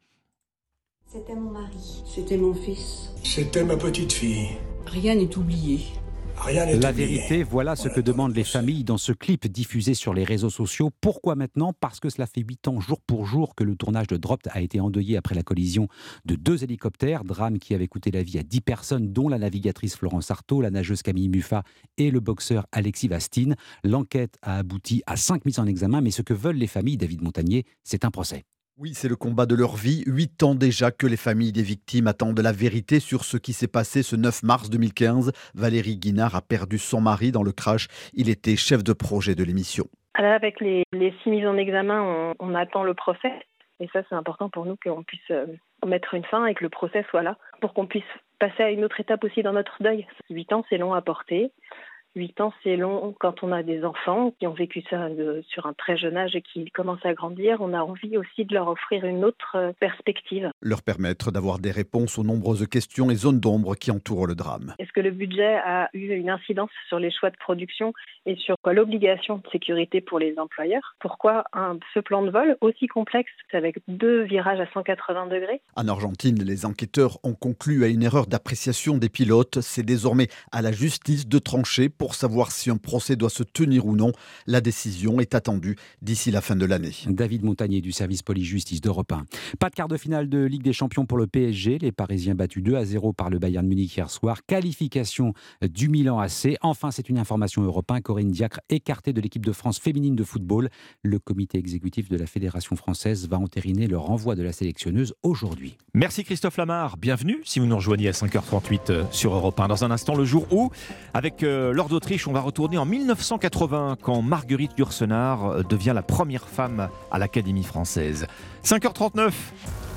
C'était mon mari. C'était mon fils. C'était ma petite fille. Rien n'est oublié. La vérité, voilà ce que demandent les familles dans ce clip diffusé sur les réseaux sociaux. Pourquoi maintenant? Parce que cela fait huit ans jour pour jour que le tournage de Dropped a été endeuillé après la collision de deux hélicoptères, drame qui avait coûté la vie à dix personnes, dont la navigatrice Florence Artaud, la nageuse Camille Muffat et le boxeur Alexis Vastine. L'enquête a abouti à cinq mises en examen, mais ce que veulent les familles, David Montagnier, c'est un procès. Oui, c'est le combat de leur vie. Huit ans déjà que les familles des victimes attendent la vérité sur ce qui s'est passé ce 9 mars 2015. Valérie Guinard a perdu son mari dans le crash. Il était chef de projet de l'émission. Là, avec les, six mises en examen, on, on attend le procès. Et ça, c'est important pour nous qu'on puisse euh, mettre une fin et que le procès soit là pour qu'on puisse passer à une autre étape aussi dans notre deuil. Huit ans, c'est long à porter. Huit ans, c'est long quand on a des enfants qui ont vécu ça de- sur un très jeune âge et qui commencent à grandir. On a envie aussi de leur offrir une autre euh, perspective. Leur permettre d'avoir des réponses aux nombreuses questions et zones d'ombre qui entourent le drame. Est-ce que le budget a eu une incidence sur les choix de production et sur l'obligation de sécurité pour les employeurs? Pourquoi un, ce plan de vol aussi complexe avec deux virages à 180 degrés? En Argentine, les enquêteurs ont conclu à une erreur d'appréciation des pilotes. C'est désormais à la justice de trancher pour savoir si un procès doit se tenir ou non. La décision est attendue d'ici la fin de l'année. David Montagnier du service police-justice d'Europe 1. Pas de quart de finale de Ligue des Champions pour le PSG. Les Parisiens battus 2 à 0 par le Bayern Munich hier soir. Qualification du Milan AC. Enfin, c'est une information Europe 1. Corinne Diacre écartée de l'équipe de France féminine de football. Le comité exécutif de la Fédération française va entériner le renvoi de la sélectionneuse aujourd'hui. Merci Christophe Lamar, bienvenue si vous nous rejoignez à 5h38 euh, sur Europe 1. Dans un instant, le jour où, avec euh, Lord on va retourner en 1980 quand Marguerite Yourcenar devient la première femme à l'Académie française. 5h39,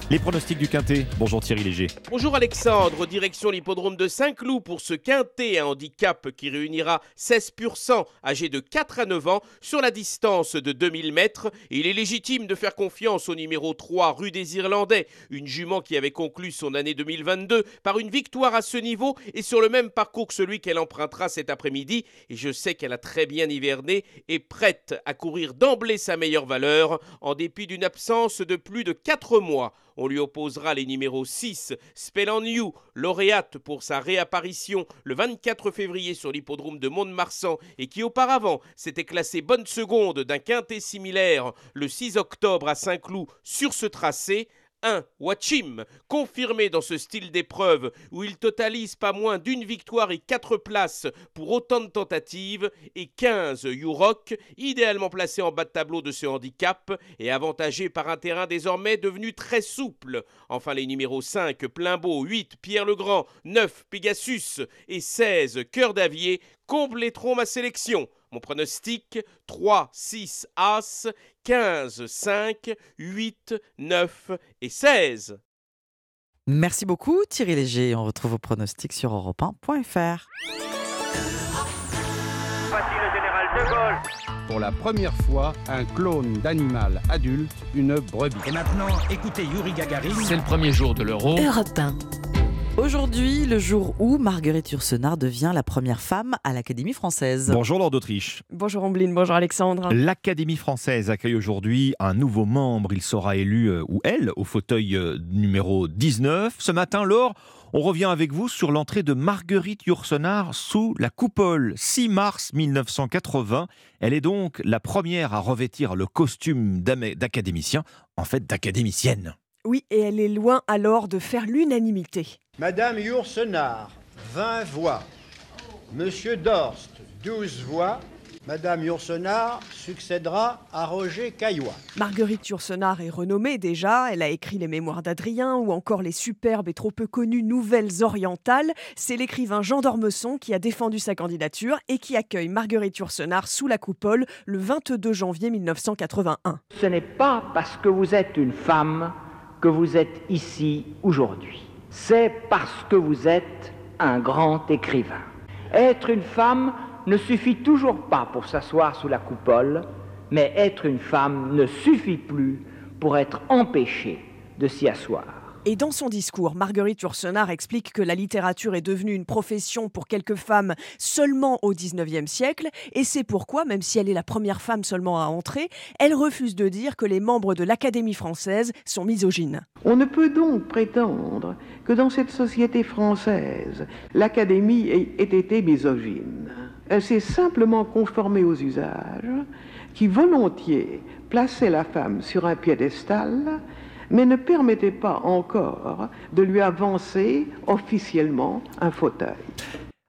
les pronostics du Quintet. Bonjour Thierry Léger. Bonjour Alexandre, direction l'hippodrome de Saint-Cloud pour ce quintet à handicap qui réunira 16 pur sang âgés de 4 à 9 ans sur la distance de 2000 mètres. Il est légitime de faire confiance au numéro 3 rue des Irlandais, une jument qui avait conclu son année 2022 par une victoire à ce niveau et sur le même parcours que celui qu'elle empruntera cet après-midi. Et je sais qu'elle a très bien hiverné et prête à courir d'emblée sa meilleure valeur en dépit d'une absence de plus de 4 mois. On lui opposera les numéros 6, Spell on You, lauréate pour sa réapparition le 24 février sur l'hippodrome de Mont-de-Marsan et qui auparavant s'était classé bonne seconde d'un quintet similaire le 6 octobre à Saint-Cloud sur ce tracé. 1. Watchim, confirmé dans ce style d'épreuve où il totalise pas moins d'une victoire et 4 places pour autant de tentatives, et 15. Yurok, idéalement placé en bas de tableau de ce handicap et avantagé par un terrain désormais devenu très souple. Enfin les numéros 5, Plimbeau, 8, Pierre Legrand, 9, Pegasus et 16, Cœur d'Avier compléteront ma sélection. Mon pronostic 3, 6, As, 15, 5, 8, 9 et 16. Merci beaucoup Thierry Léger. On retrouve vos pronostics sur europe1.fr. Voici le général de Gaulle. Pour la première fois, un clone d'animal adulte, une brebis. Et maintenant, écoutez Yuri Gagarin. C'est le premier jour de l'euro. Europe 1. Aujourd'hui, le jour où Marguerite Yourcenar devient la première femme à l'Académie française. Bonjour Lord d'Autriche. Bonjour Ombline, bonjour Alexandre. L'Académie française accueille aujourd'hui un nouveau membre. Il sera élu, euh, ou elle, au fauteuil euh, numéro 19. Ce matin, Laure, on revient avec vous sur l'entrée de Marguerite Yourcenar sous la coupole. 6 mars 1980. Elle est donc la première à revêtir le costume d'académicien, en fait d'académicienne. Oui, et elle est loin alors de faire l'unanimité. Madame Yourcenar, 20 voix. Monsieur Dorst, 12 voix. Madame Yourcenar succédera à Roger Caillois. Marguerite Yourcenar est renommée déjà, elle a écrit les Mémoires d'Adrien ou encore les superbes et trop peu connues Nouvelles Orientales. C'est l'écrivain Jean d'Ormesson qui a défendu sa candidature et qui accueille Marguerite Yourcenar sous la coupole le 22 janvier 1981. Ce n'est pas parce que vous êtes une femme que vous êtes ici aujourd'hui. C'est parce que vous êtes un grand écrivain. Être une femme ne suffit toujours pas pour s'asseoir sous la coupole, mais être une femme ne suffit plus pour être empêchée de s'y asseoir. Et dans son discours, Marguerite Yourcenar explique que la littérature est devenue une profession pour quelques femmes seulement au XIXe siècle, et c'est pourquoi, même si elle est la première femme seulement à entrer, elle refuse de dire que les membres de l'Académie française sont misogynes. On ne peut donc prétendre que dans cette société française, l'Académie ait été misogyne. Elle s'est simplement conformée aux usages qui volontiers plaçaient la femme sur un piédestal mais ne permettait pas encore de lui avancer officiellement un fauteuil.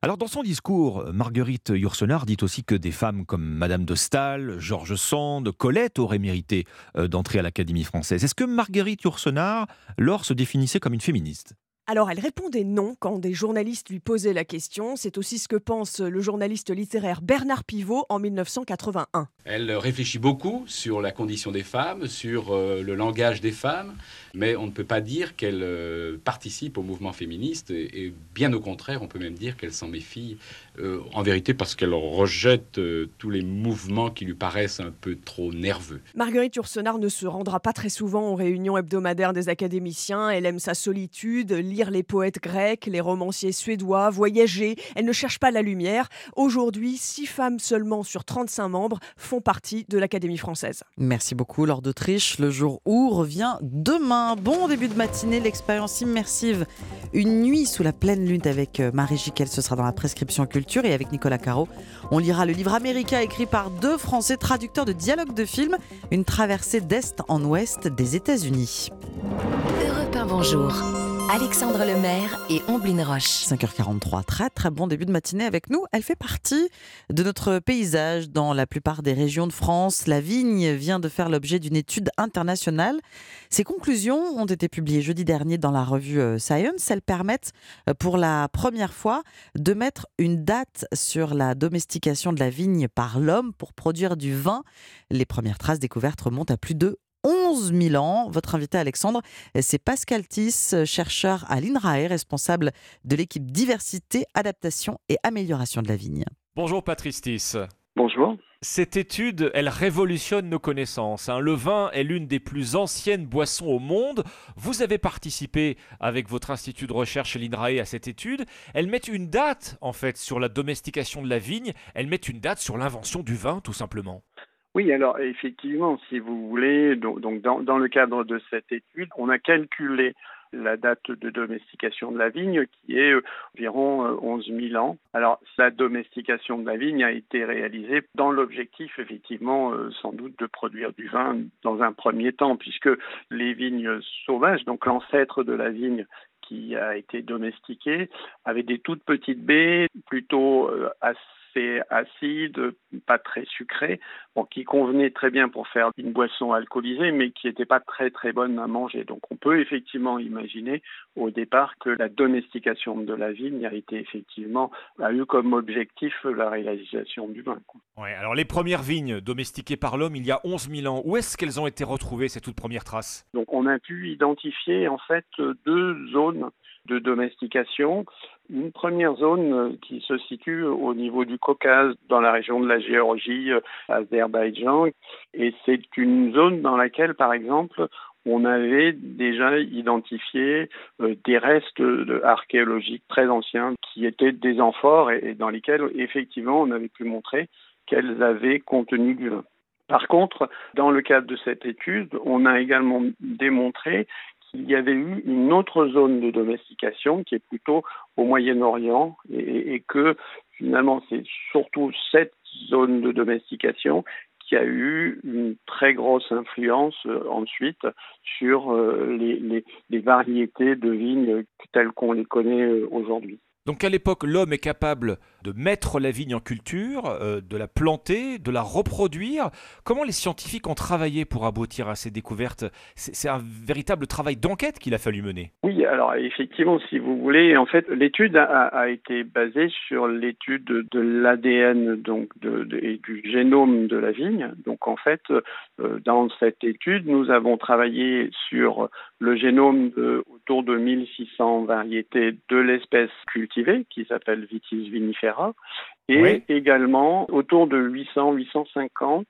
Alors dans son discours, Marguerite Yourcenar dit aussi que des femmes comme Madame de Staël, Georges Sand, Colette auraient mérité euh, d'entrer à l'Académie française. Est-ce que Marguerite Yourcenar, lors se définissait comme une féministe? Alors elle répondait non quand des journalistes lui posaient la question. C'est aussi ce que pense le journaliste littéraire Bernard Pivot en 1981. Elle réfléchit beaucoup sur la condition des femmes, sur euh, le langage des femmes, mais on ne peut pas dire qu'elle euh, participe au mouvement féministe, et, bien au contraire, on peut même dire qu'elle s'en méfie, euh, en vérité parce qu'elle rejette tous les mouvements qui lui paraissent un peu trop nerveux. Marguerite Yourcenar ne se rendra pas très souvent aux réunions hebdomadaires des académiciens, elle aime sa solitude, lire les poètes grecs, les romanciers suédois, voyager, elle ne cherche pas la lumière. Aujourd'hui, six femmes seulement sur 35 membres font partie de l'Académie française. Merci beaucoup, Laure d'Autriche. Le jour où revient demain. Bon début de matinée, l'expérience immersive. Une nuit sous la pleine lune avec euh, Marie Giquel, ce sera dans la prescription culture. Et avec Nicolas Caro, on lira le livre America écrit par deux Français traducteurs de dialogues de films, une traversée d'Est en Ouest des États-Unis. Alexandre Lemaire et Omblin Roche. 5h43, très très bon début de matinée avec nous. Elle fait partie de notre paysage dans la plupart des régions de France. La vigne vient de faire l'objet d'une étude internationale. Ses conclusions ont été publiées jeudi dernier dans la revue euh, Science. Elles permettent euh, pour la première fois de mettre une date sur la domestication de la vigne par l'homme pour produire du vin. Les premières traces découvertes remontent à plus de 11 000 ans. Votre invité Alexandre, c'est Pascal Tiss, chercheur à l'INRAE, responsable de l'équipe diversité, adaptation et amélioration de la vigne. Bonjour Patrice Tiss. Bonjour. Cette étude, elle révolutionne nos connaissances. Hein. Le vin est l'une des plus anciennes boissons au monde. Vous avez participé avec votre institut de recherche l'INRAE à cette étude. Elle met une date, en fait, sur la domestication de la vigne. Elle met une date sur l'invention du vin, tout simplement. Oui, alors effectivement, si vous voulez, donc, dans, le cadre de cette étude, on a calculé la date de domestication de la vigne qui est euh, environ 11 euh, 000 ans. Alors, la domestication de la vigne a été réalisée dans l'objectif, effectivement, euh, sans doute de produire du vin dans un premier temps, puisque les vignes sauvages, donc l'ancêtre de la vigne qui a été domestiquée, avaient des toutes petites baies plutôt assez c'est acide, pas très sucré, bon, qui convenait très bien pour faire une boisson alcoolisée, mais qui n'était pas très très bonne à manger. Donc on peut effectivement imaginer au départ que la domestication de la vigne a été effectivement a eu comme objectif la réalisation du vin. Ouais, alors les premières vignes domestiquées par l'homme il y a 11 000 ans, où est-ce qu'elles ont été retrouvées ces toutes premières traces? Donc on a pu identifier en fait deux zones de domestication. Une première zone euh, qui se situe au niveau du Caucase, dans la région de la Géorgie, euh, Azerbaïdjan, et c'est une zone dans laquelle, par exemple, on avait déjà identifié euh, des restes archéologiques très anciens qui étaient des amphores et, dans lesquels effectivement on avait pu montrer qu'elles avaient contenu du vin. Par contre, dans le cadre de cette étude, on a également démontré il y avait eu une autre zone de domestication qui est plutôt au Moyen-Orient et, que finalement c'est surtout cette zone de domestication qui a eu une très grosse influence euh, ensuite sur euh, les, variétés de vignes telles qu'on les connaît euh, aujourd'hui. Donc à l'époque, l'homme est capable de mettre la vigne en culture, euh, de la planter, de la reproduire. Comment les scientifiques ont travaillé pour aboutir à ces découvertes? C'est un véritable travail d'enquête qu'il a fallu mener. Oui, alors effectivement, si vous voulez, en fait, l'étude a, été basée sur l'étude de l'ADN donc et du génome de la vigne. Donc en fait, euh, dans cette étude, nous avons travaillé sur le génome de autour de 1600 variétés de l'espèce cultivée qui s'appelle Vitis vinifera et également autour de 800-850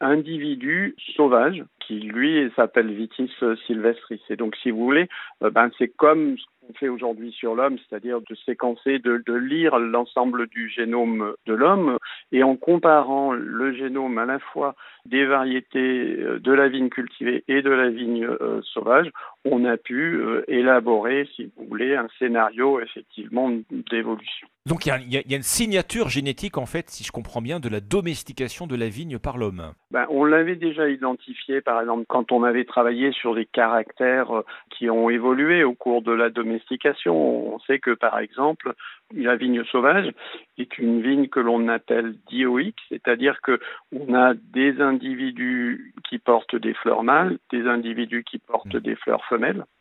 individus sauvages qui lui s'appelle Vitis sylvestris. Et donc si vous voulez, euh, ben, c'est comme ce qu'on fait aujourd'hui sur l'homme, c'est-à-dire de séquencer, de, de lire l'ensemble du génome de l'homme et en comparant le génome à la fois des variétés euh, de la vigne cultivée et de la vigne euh, sauvage, on a pu euh, élaborer, si vous voulez, un scénario effectivement d'évolution. Donc il y, y, a une signature génétique, en fait, si je comprends bien, de la domestication de la vigne par l'homme. Ben, on l'avait déjà identifié, par exemple, quand on avait travaillé sur les caractères qui ont évolué au cours de la domestication. On sait que, par exemple, la vigne sauvage est une vigne que l'on appelle dioïque, c'est-à-dire que on a des individus qui portent des fleurs mâles, des individus qui portent des fleurs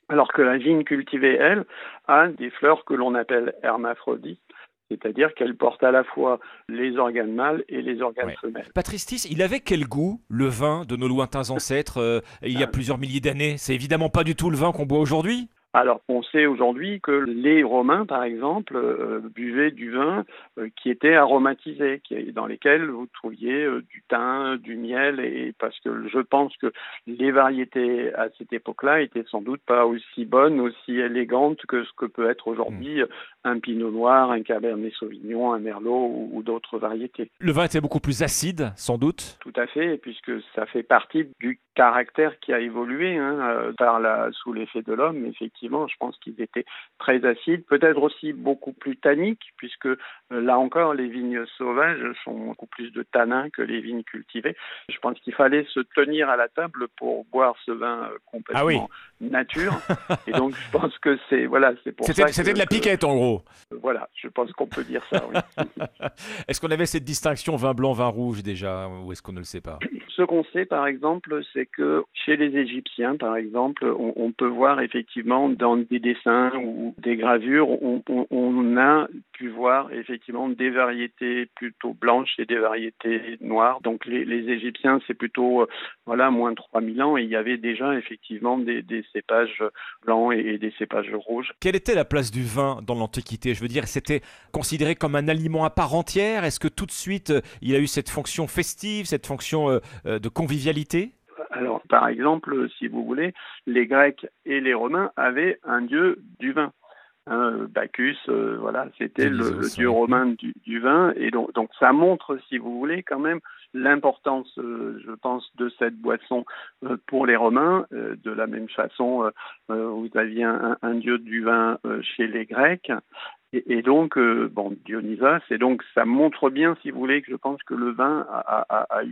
alors que la vigne cultivée, elle, a des fleurs que l'on appelle hermaphrodites, c'est-à-dire qu'elle porte à la fois les organes mâles et les organes femelles. Patristis, il avait quel goût, le vin de nos lointains ancêtres, euh, il y a plusieurs milliers d'années? C'est évidemment pas du tout le vin qu'on boit aujourd'hui? Alors, on sait aujourd'hui que les Romains, par exemple, euh, buvaient du vin euh, qui était aromatisé, qui, dans lesquels vous trouviez euh, du thym, du miel, et parce que je pense que les variétés à cette époque-là étaient sans doute pas aussi bonnes, aussi élégantes que ce que peut être aujourd'hui un Pinot Noir, un Cabernet Sauvignon, un Merlot ou, ou d'autres variétés. Le vin était beaucoup plus acide, sans doute? Tout à fait, puisque ça fait partie du caractère qui a évolué hein, par la, sous l'effet de l'homme, effectivement je pense qu'ils étaient très acides, peut-être aussi beaucoup plus tanniques, puisque euh, là encore, les vignes sauvages sont beaucoup plus de tanins que les vignes cultivées. Je pense qu'il fallait se tenir à la table pour boire ce vin euh, complètement ah nature. (laughs) Et donc, je pense que c'est voilà, c'est pour ça. C'était de la piquette, en gros. Voilà, je pense qu'on peut dire ça. Oui. (laughs) est-ce qu'on avait cette distinction vin blanc, vin rouge déjà, ou est-ce qu'on ne le sait pas? Ce qu'on sait, par exemple, c'est que chez les Égyptiens, par exemple, on, peut voir effectivement dans des dessins ou des gravures, on, a pu voir effectivement des variétés plutôt blanches et des variétés noires. Donc les, Égyptiens, c'est plutôt euh, voilà moins de 3000 ans et il y avait déjà effectivement des, cépages blancs et, et, des cépages rouges. Quelle était la place du vin dans l'Antiquité? Je veux dire, c'était considéré comme un aliment à part entière? Est-ce que tout de suite euh, il a eu cette fonction festive, cette fonction euh, de convivialité? Alors, par exemple, si vous voulez, les Grecs et les Romains avaient un dieu du vin. Hein, Bacchus, euh, voilà, c'était le, le, dieu romain du, du, vin, et donc, donc ça montre, si vous voulez, quand même l'importance, euh, je pense, de cette boisson euh, pour les Romains. de la même façon, vous aviez un, un, dieu du vin chez les Grecs, et, donc, euh, bon, Dionysos, et donc ça montre bien, si vous voulez, que je pense que le vin a, a, a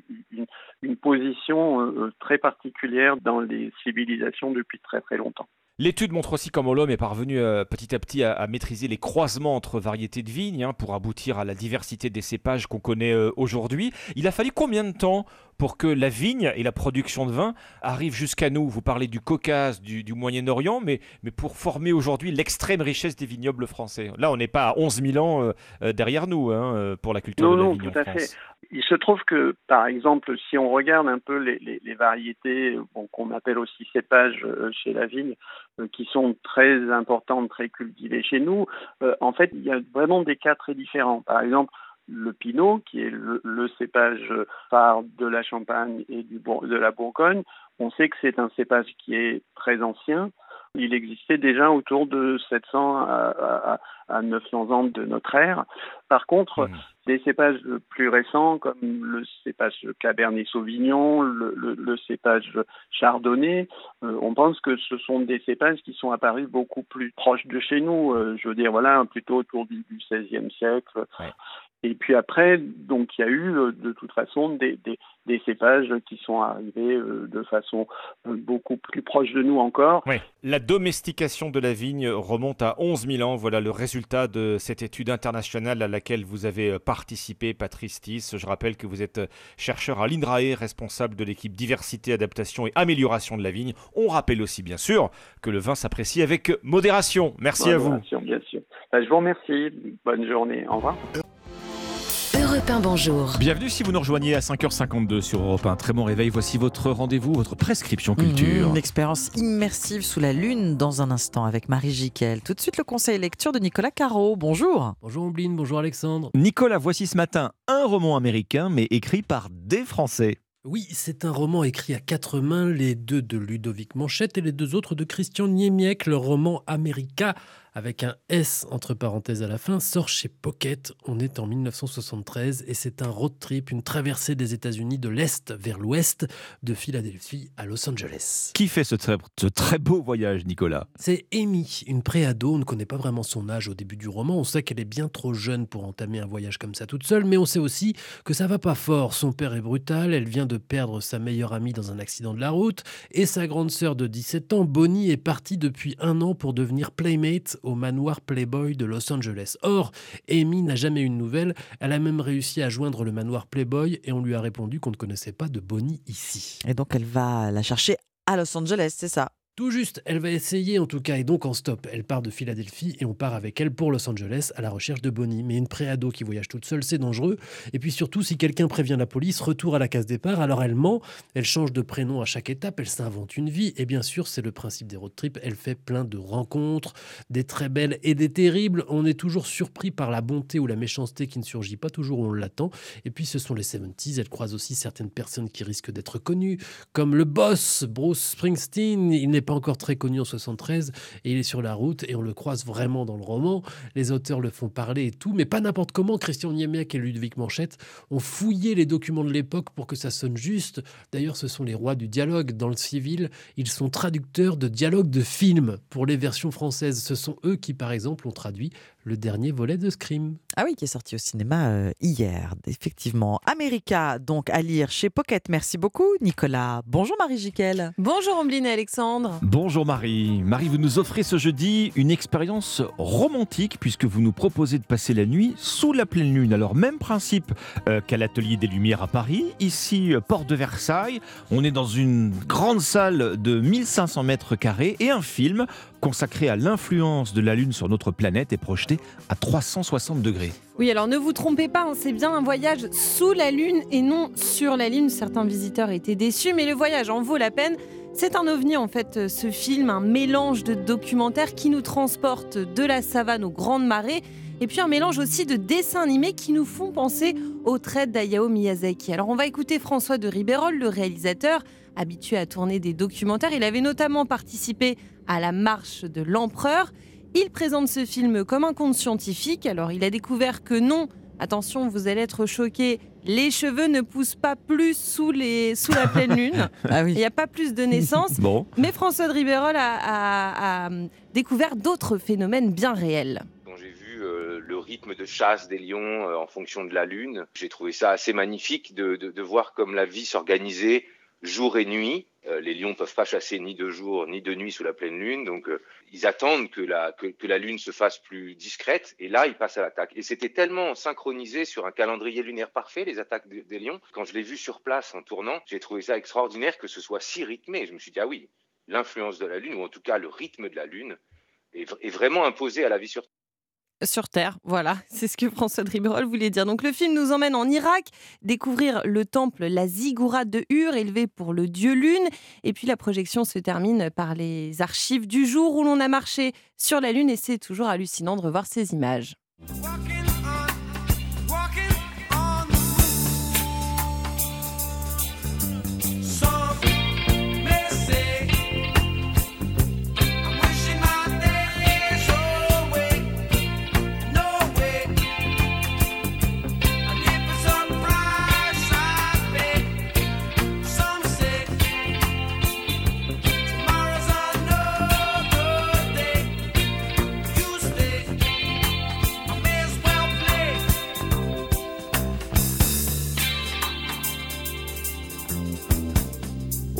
une, position euh, très particulière dans les civilisations depuis très très longtemps. L'étude montre aussi comment l'homme est parvenu euh, petit à petit à, à, maîtriser les croisements entre variétés de vignes hein, pour aboutir à la diversité des cépages qu'on connaît euh, aujourd'hui. Il a fallu combien de temps pour que la vigne et la production de vin arrivent jusqu'à nous? Vous parlez du Caucase, du, du Moyen-Orient, mais, mais pour former aujourd'hui l'extrême richesse des vignobles français. Là, on n'est pas à 11 000 ans euh, derrière nous hein, pour la culture non, de la non, vigne tout en à France. Fait. Il se trouve que, par exemple, si on regarde un peu les, variétés qu'on appelle aussi cépages euh, chez la vigne, euh, qui sont très importantes, très cultivées chez nous, euh, en fait, il y a vraiment des cas très différents. Par exemple, le Pinot, qui est le, cépage phare de la Champagne et de la Bourgogne, on sait que c'est un cépage qui est très ancien. Il existait déjà autour de 700 à, à, à 900 ans de notre ère. Par contre, mmh. des cépages plus récents comme le cépage Cabernet Sauvignon, le, le, le cépage Chardonnay, euh, on pense que ce sont des cépages qui sont apparus beaucoup plus proches de chez nous. Euh, je veux dire, voilà, plutôt autour du XVIe siècle. Ouais. Et puis après, donc il y a eu de toute façon des, des, des cépages qui sont arrivés euh, de façon euh, beaucoup plus proche de nous encore. Oui. La domestication de la vigne remonte à 11 000 ans. Voilà le résultat de cette étude internationale à laquelle vous avez euh, participé, Patrice Tis. Je rappelle que vous êtes chercheur à l'INRAE, responsable de l'équipe diversité, adaptation et amélioration de la vigne. On rappelle aussi bien sûr que le vin s'apprécie avec modération. Merci modération, à vous. Bien sûr. Je vous remercie. Bonne journée. Au revoir. Europe 1, bonjour. Bienvenue si vous nous rejoignez à 5h52 sur Europe 1. Très bon réveil. Voici votre rendez-vous, votre prescription culture. Mmh, une expérience immersive sous la lune dans un instant avec Marie Jiquel. Tout de suite, le conseil lecture de Nicolas Caro. Bonjour. Bonjour Ombline, bonjour Alexandre. Nicolas, voici ce matin un roman américain, mais écrit par des Français. Oui, c'est un roman écrit à quatre mains, les deux de Ludovic Manchette et les deux autres de Christian Niemiec, le roman America avec un S entre parenthèses à la fin, sort chez Pocket. On est en 1973 et c'est un road trip, une traversée des États-Unis de l'Est vers l'Ouest, de Philadelphie à Los Angeles. Qui fait ce très, ce très beau voyage, Nicolas? C'est Amy, une préado. On ne connaît pas vraiment son âge au début du roman. On sait qu'elle est bien trop jeune pour entamer un voyage comme ça toute seule, mais on sait aussi que ça va pas fort. Son père est brutal, elle vient de perdre sa meilleure amie dans un accident de la route, et sa grande sœur de 17 ans, Bonnie, est partie depuis un an pour devenir playmate au manoir Playboy de Los Angeles. Or, Amy n'a jamais eu de nouvelles. Elle a même réussi à joindre le manoir Playboy et on lui a répondu qu'on ne connaissait pas de Bonnie ici. Et donc elle va la chercher à Los Angeles, c'est ça? Tout juste, elle va essayer en tout cas, et donc en stop. Elle part de Philadelphie et on part avec elle pour Los Angeles à la recherche de Bonnie. Mais une préado qui voyage toute seule, c'est dangereux. Et puis surtout, si quelqu'un prévient la police, retour à la case départ, alors elle ment, elle change de prénom à chaque étape, elle s'invente une vie. Et bien sûr, c'est le principe des road trips, elle fait plein de rencontres, des très belles et des terribles. On est toujours surpris par la bonté ou la méchanceté qui ne surgit pas toujours où on l'attend. Et puis ce sont les 70s, elle croise aussi certaines personnes qui risquent d'être connues, comme le boss, Bruce Springsteen. Il n'est pas encore très connu en 73 et il est sur la route et on le croise vraiment dans le roman. Les auteurs le font parler et tout, mais pas n'importe comment. Christian Niemiec et Ludovic Manchette ont fouillé les documents de l'époque pour que ça sonne juste. D'ailleurs, ce sont les rois du dialogue dans le civil. Ils sont traducteurs de dialogues de films pour les versions françaises. Ce sont eux qui, par exemple, ont traduit le dernier volet de Scream. Ah oui, qui est sorti au cinéma euh, hier, effectivement. America, donc à lire chez Pocket. Merci beaucoup, Nicolas. Bonjour Marie Jiquel. Bonjour Ombline et Alexandre. Bonjour Marie. Marie, vous nous offrez ce jeudi une expérience romantique puisque vous nous proposez de passer la nuit sous la pleine lune. Alors, même principe euh, qu'à l'Atelier des Lumières à Paris. Ici, euh, porte de Versailles. On est dans une grande salle de 1500 mètres carrés et un film consacré à l'influence de la Lune sur notre planète est projeté à 360 degrés. Oui, alors ne vous trompez pas, hein, c'est bien un voyage sous la Lune et non sur la Lune. Certains visiteurs étaient déçus, mais le voyage en vaut la peine. C'est un ovni en fait, euh, ce film, un mélange de documentaires qui nous transporte de la savane aux grandes marées et puis un mélange aussi de dessins animés qui nous font penser aux traits d'Ayao Miyazaki. Alors on va écouter François de Ribérol, le réalisateur, habitué à tourner des documentaires. Il avait notamment participé à La Marche de l'Empereur. Il présente ce film comme un conte scientifique. Alors il a découvert que non, attention, vous allez être choqués, les cheveux ne poussent pas plus sous, les, sous la pleine lune. (laughs) Ah oui. Il n'y a pas plus de naissance. (laughs) Bon. Mais François de Ribérol a, a- a découvert d'autres phénomènes bien réels. Quand j'ai vu euh, le rythme de chasse des lions euh, en fonction de la lune, j'ai trouvé ça assez magnifique de, de- de voir comme la vie s'organisait jour et nuit. Euh, les lions peuvent pas chasser ni de jour ni de nuit sous la pleine lune, donc euh, ils attendent que la, que, la lune se fasse plus discrète, et là ils passent à l'attaque. Et c'était tellement synchronisé sur un calendrier lunaire parfait, les attaques de- des lions. Quand je l'ai vu sur place en tournant, j'ai trouvé ça extraordinaire que ce soit si rythmé. Je me suis dit, ah oui, l'influence de la lune, ou en tout cas le rythme de la lune, est, est vraiment imposé à la vie sur Sur Terre, voilà, (laughs) c'est ce que François de Ribérol voulait dire. Donc le film nous emmène en Irak, découvrir le temple, la ziggourate de Ur, élevé pour le dieu lune. Et puis la projection se termine par les archives du jour où l'on a marché sur la lune et c'est toujours hallucinant de revoir ces images.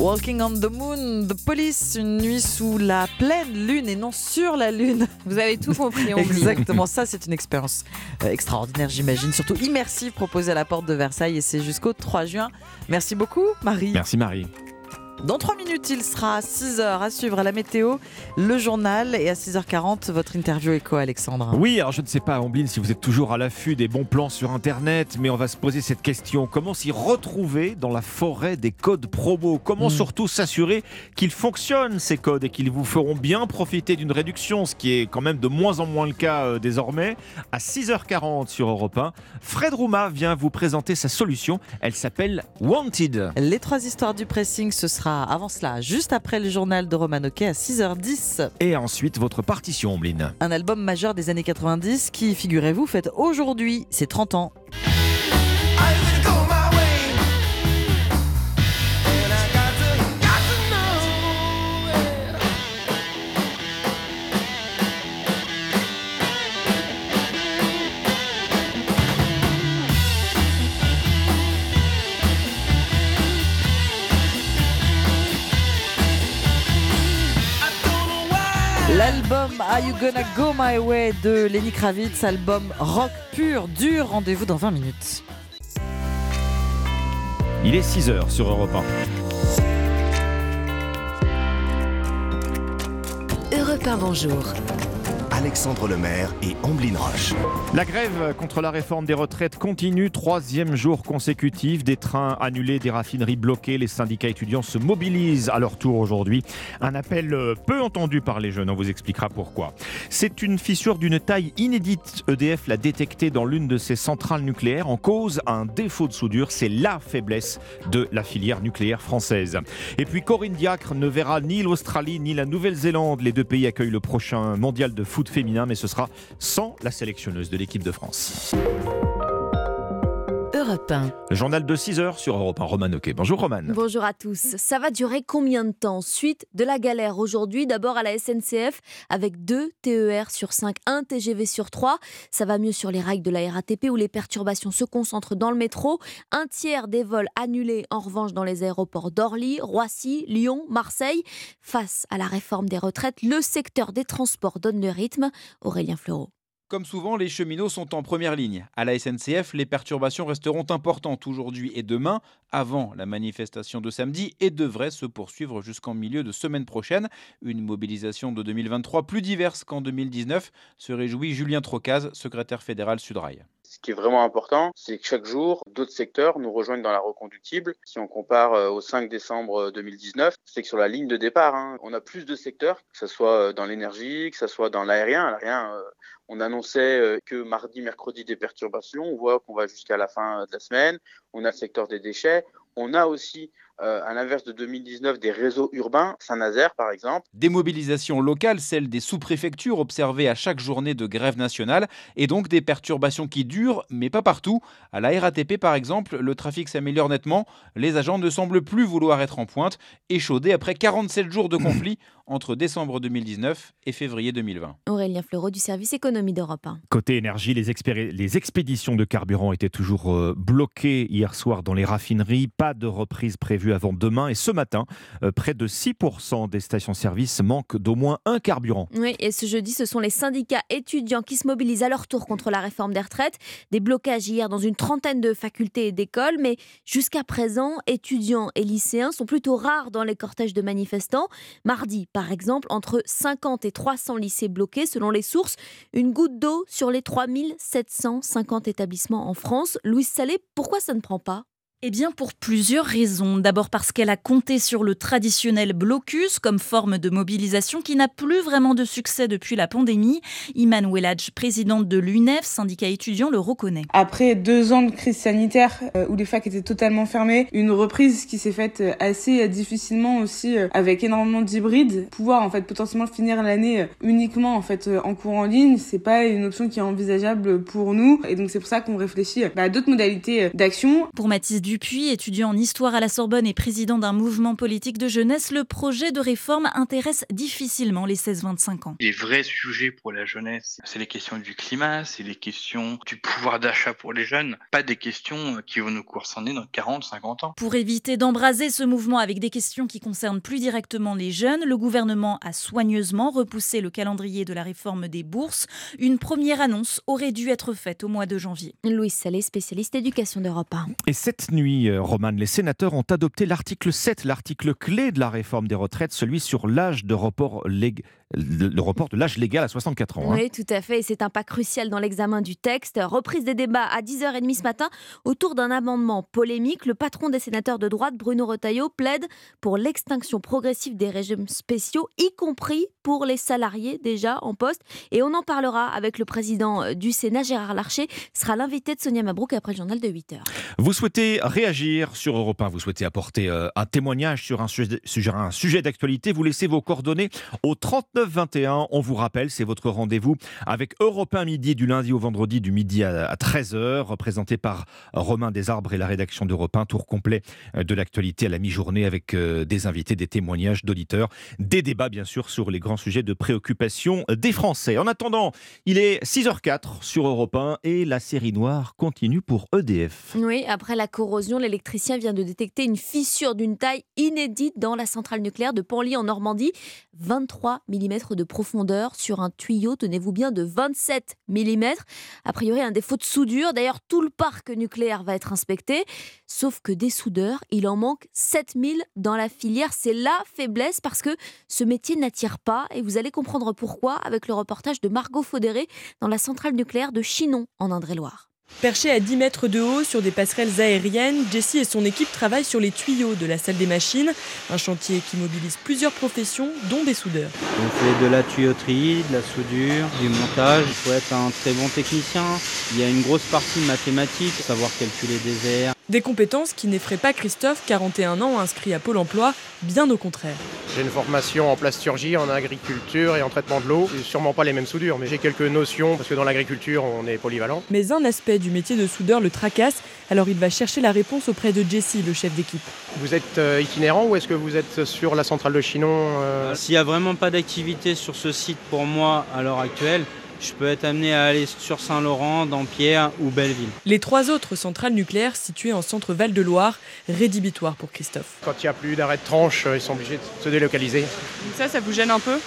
Walking on the Moon, The Police, une nuit sous la pleine lune et non sur la lune. Vous avez tout compris. Ombline. Exactement, ça c'est une expérience euh, extraordinaire j'imagine, surtout immersive proposée à la porte de Versailles et c'est jusqu'au 3 juin. Merci beaucoup Marie. Merci Marie. Dans 3 minutes, il sera à 6h à suivre la météo, le journal et à 6h40, votre interview éco, Alexandre. Oui, alors je ne sais pas, Ombline, si vous êtes toujours à l'affût des bons plans sur Internet, mais on va se poser cette question. Comment s'y retrouver dans la forêt des codes promo? Comment Hmm. surtout s'assurer qu'ils fonctionnent, ces codes, et qu'ils vous feront bien profiter d'une réduction, ce qui est quand même de moins en moins le cas euh, désormais? À 6h40 sur Europe 1, Fred Rouma vient vous présenter sa solution. Elle s'appelle Wanted. Les trois histoires du pressing, ce sera avant cela, juste après le journal de Roman Oquet à 6h10. Et ensuite, votre partition, Ombline. Un album majeur des années 90 qui, figurez-vous, fête aujourd'hui ses 30 ans. L'album Are You Gonna Go My Way de Lenny Kravitz, album rock pur, dur. Rendez-vous dans 20 minutes. Il est 6h sur Europe 1. Europe 1, bonjour. Alexandre Lemaire et Amblin Roche. La grève contre la réforme des retraites continue. Troisième jour consécutif. Des trains annulés, des raffineries bloquées. Les syndicats étudiants se mobilisent à leur tour aujourd'hui. Un appel peu entendu par les jeunes. On vous expliquera pourquoi. C'est une fissure d'une taille inédite. EDF l'a détectée dans l'une de ses centrales nucléaires. En cause, un défaut de soudure. C'est la faiblesse de la filière nucléaire française. Et puis Corinne Diacre ne verra ni l'Australie ni la Nouvelle-Zélande. Les deux pays accueillent le prochain mondial de foot féminin, mais ce sera sans la sélectionneuse de l'équipe de France. Europe 1. Le journal de 6 heures sur Europe 1. Roman Oquet. Bonjour Roman. Bonjour à tous. Ça va durer combien de temps? Suite de la galère aujourd'hui, d'abord à la SNCF avec 2 TER sur 5, 1 TGV sur 3. Ça va mieux sur les rails de la RATP où les perturbations se concentrent dans le métro. Un tiers des vols annulés en revanche dans les aéroports d'Orly, Roissy, Lyon, Marseille. Face à la réforme des retraites, le secteur des transports donne le rythme. Aurélien Fleureau. Comme souvent, les cheminots sont en première ligne. À la SNCF, les perturbations resteront importantes aujourd'hui et demain, avant la manifestation de samedi, et devraient se poursuivre jusqu'en milieu de semaine prochaine. Une mobilisation de 2023 plus diverse qu'en 2019, se réjouit Julien Trocaz, secrétaire fédéral Sudrail. Ce qui est vraiment important, c'est que chaque jour, d'autres secteurs nous rejoignent dans la reconductible. Si on compare euh, au 5 décembre 2019, c'est que sur la ligne de départ, hein, on a plus de secteurs, que ce soit euh, dans l'énergie, que ce soit dans l'aérien. L'aérien, euh, on annonçait que mardi, mercredi, des perturbations. On voit qu'on va jusqu'à la fin de la semaine. On a le secteur des déchets. On a aussi, euh, à l'inverse de 2019, des réseaux urbains, Saint-Nazaire par exemple. Des mobilisations locales, celles des sous-préfectures observées à chaque journée de grève nationale, et donc des perturbations qui durent, mais pas partout. À la RATP par exemple, le trafic s'améliore nettement. Les agents ne semblent plus vouloir être en pointe, échaudés après 47 jours de conflit (coughs) entre décembre 2019 et février 2020. Aurélien Fleureau du service économie d'Europe 1. Côté énergie, les, expéri- les expéditions de carburant étaient toujours euh, bloquées hier soir dans les raffineries. Pas de reprise prévue avant demain. Et ce matin, euh, près de 6% des stations-service manquent d'au moins un carburant. Oui, et ce jeudi, ce sont les syndicats étudiants qui se mobilisent à leur tour contre la réforme des retraites. Des blocages hier dans une trentaine de facultés et d'écoles, mais jusqu'à présent, étudiants et lycéens sont plutôt rares dans les cortèges de manifestants. Mardi, par exemple, entre 50 et 300 lycées bloqués selon les sources, une goutte d'eau sur les 3750 établissements en France. Louise Salé, pourquoi ça ne prend pas? Eh bien, pour plusieurs raisons. D'abord parce qu'elle a compté sur le traditionnel blocus comme forme de mobilisation qui n'a plus vraiment de succès depuis la pandémie. Iman Welladj, présidente de l'UNEF, syndicat étudiant, le reconnaît. Après deux ans de crise sanitaire euh, où les facs étaient totalement fermées, une reprise qui s'est faite euh, assez difficilement aussi euh, avec énormément d'hybrides, pouvoir en fait potentiellement finir l'année uniquement en fait en cours en ligne, c'est pas une option qui est envisageable pour nous et donc c'est pour ça qu'on réfléchit bah, à d'autres modalités d'action. Pour Mathis Dupuis, étudiant en histoire à la Sorbonne et président d'un mouvement politique de jeunesse, le projet de réforme intéresse difficilement les 16-25 ans. Les vrais sujets pour la jeunesse, c'est les questions du climat, c'est les questions du pouvoir d'achat pour les jeunes, pas des questions qui vont nous concerner dans 40-50 ans. Pour éviter d'embraser ce mouvement avec des questions qui concernent plus directement les jeunes, le gouvernement a soigneusement repoussé le calendrier de la réforme des bourses. Une première annonce aurait dû être faite au mois de janvier. Louise Salé, spécialiste éducation d'Europe 1. Et cette nuit, nuit, euh, Roman, les sénateurs ont adopté l'article 7, l'article clé de la réforme des retraites, celui sur l'âge de report légal le report de l'âge légal à 64 ans. Hein. Oui, tout à fait. Et c'est un pas crucial dans l'examen du texte. Reprise des débats à 10h30 ce matin autour d'un amendement polémique. Le patron des sénateurs de droite, Bruno Retailleau, plaide pour l'extinction progressive des régimes spéciaux, y compris pour les salariés déjà en poste. Et on en parlera avec le président euh, du Sénat, Gérard Larcher, sera l'invité de Sonia Mabrouk après le journal de 8h. Vous souhaitez réagir sur Europe 1, vous souhaitez apporter euh, un témoignage sur un sujet, sur un sujet d'actualité, vous laissez vos coordonnées au 39 21. On vous rappelle, c'est votre rendez-vous avec Europe 1 midi du lundi au vendredi du midi à 13h, représenté par Romain Desarbres et la rédaction d'Europe 1. Tour complet euh, de l'actualité à la mi-journée avec des invités, des témoignages d'auditeurs, des débats bien sûr sur les grands sujet de préoccupation des Français. En attendant, il est 6h04 sur Europe 1 et la série noire continue pour EDF. Oui, après la corrosion, l'électricien vient de détecter une fissure d'une taille inédite dans la centrale nucléaire de Panly en Normandie. 23 mm de profondeur sur un tuyau, tenez-vous bien, de 27 mm. A priori, un défaut de soudure. D'ailleurs, tout le parc nucléaire va être inspecté. Sauf que des soudeurs, il en manque 7000 dans la filière. C'est la faiblesse parce que ce métier n'attire pas et vous allez comprendre pourquoi avec le reportage de Margot Faudéré dans la centrale nucléaire de Chinon en Indre-et-Loire. Perché à 10 mètres de haut sur des passerelles aériennes, Jessie et son équipe travaillent sur les tuyaux de la salle des machines, un chantier qui mobilise plusieurs professions, dont des soudeurs. On fait de la tuyauterie, de la soudure, du montage. Il faut être un très bon technicien. Il y a une grosse partie mathématique, savoir calculer des airs. Des compétences qui n'effraient pas Christophe, 41 ans, inscrit à Pôle emploi, bien au contraire. J'ai une formation en plasturgie, en agriculture et en traitement de l'eau. Sûrement pas les mêmes soudures, mais j'ai quelques notions parce que dans l'agriculture, on est polyvalent. Mais un aspect du métier de soudeur le tracasse, alors il va chercher la réponse auprès de Jesse, le chef d'équipe. Vous êtes euh, itinérant ou est-ce que vous êtes sur la centrale de Chinon euh S'il n'y a vraiment pas d'activité sur ce site pour moi à l'heure actuelle, je peux être amené à aller sur Saint-Laurent, Dampierre ou Belleville. Les trois autres centrales nucléaires situées en centre Val-de-Loire, rédhibitoires pour Christophe. Quand il n'y a plus d'arrêt de tranche, euh, ils sont obligés de se délocaliser. ça, ça vous gêne un peu?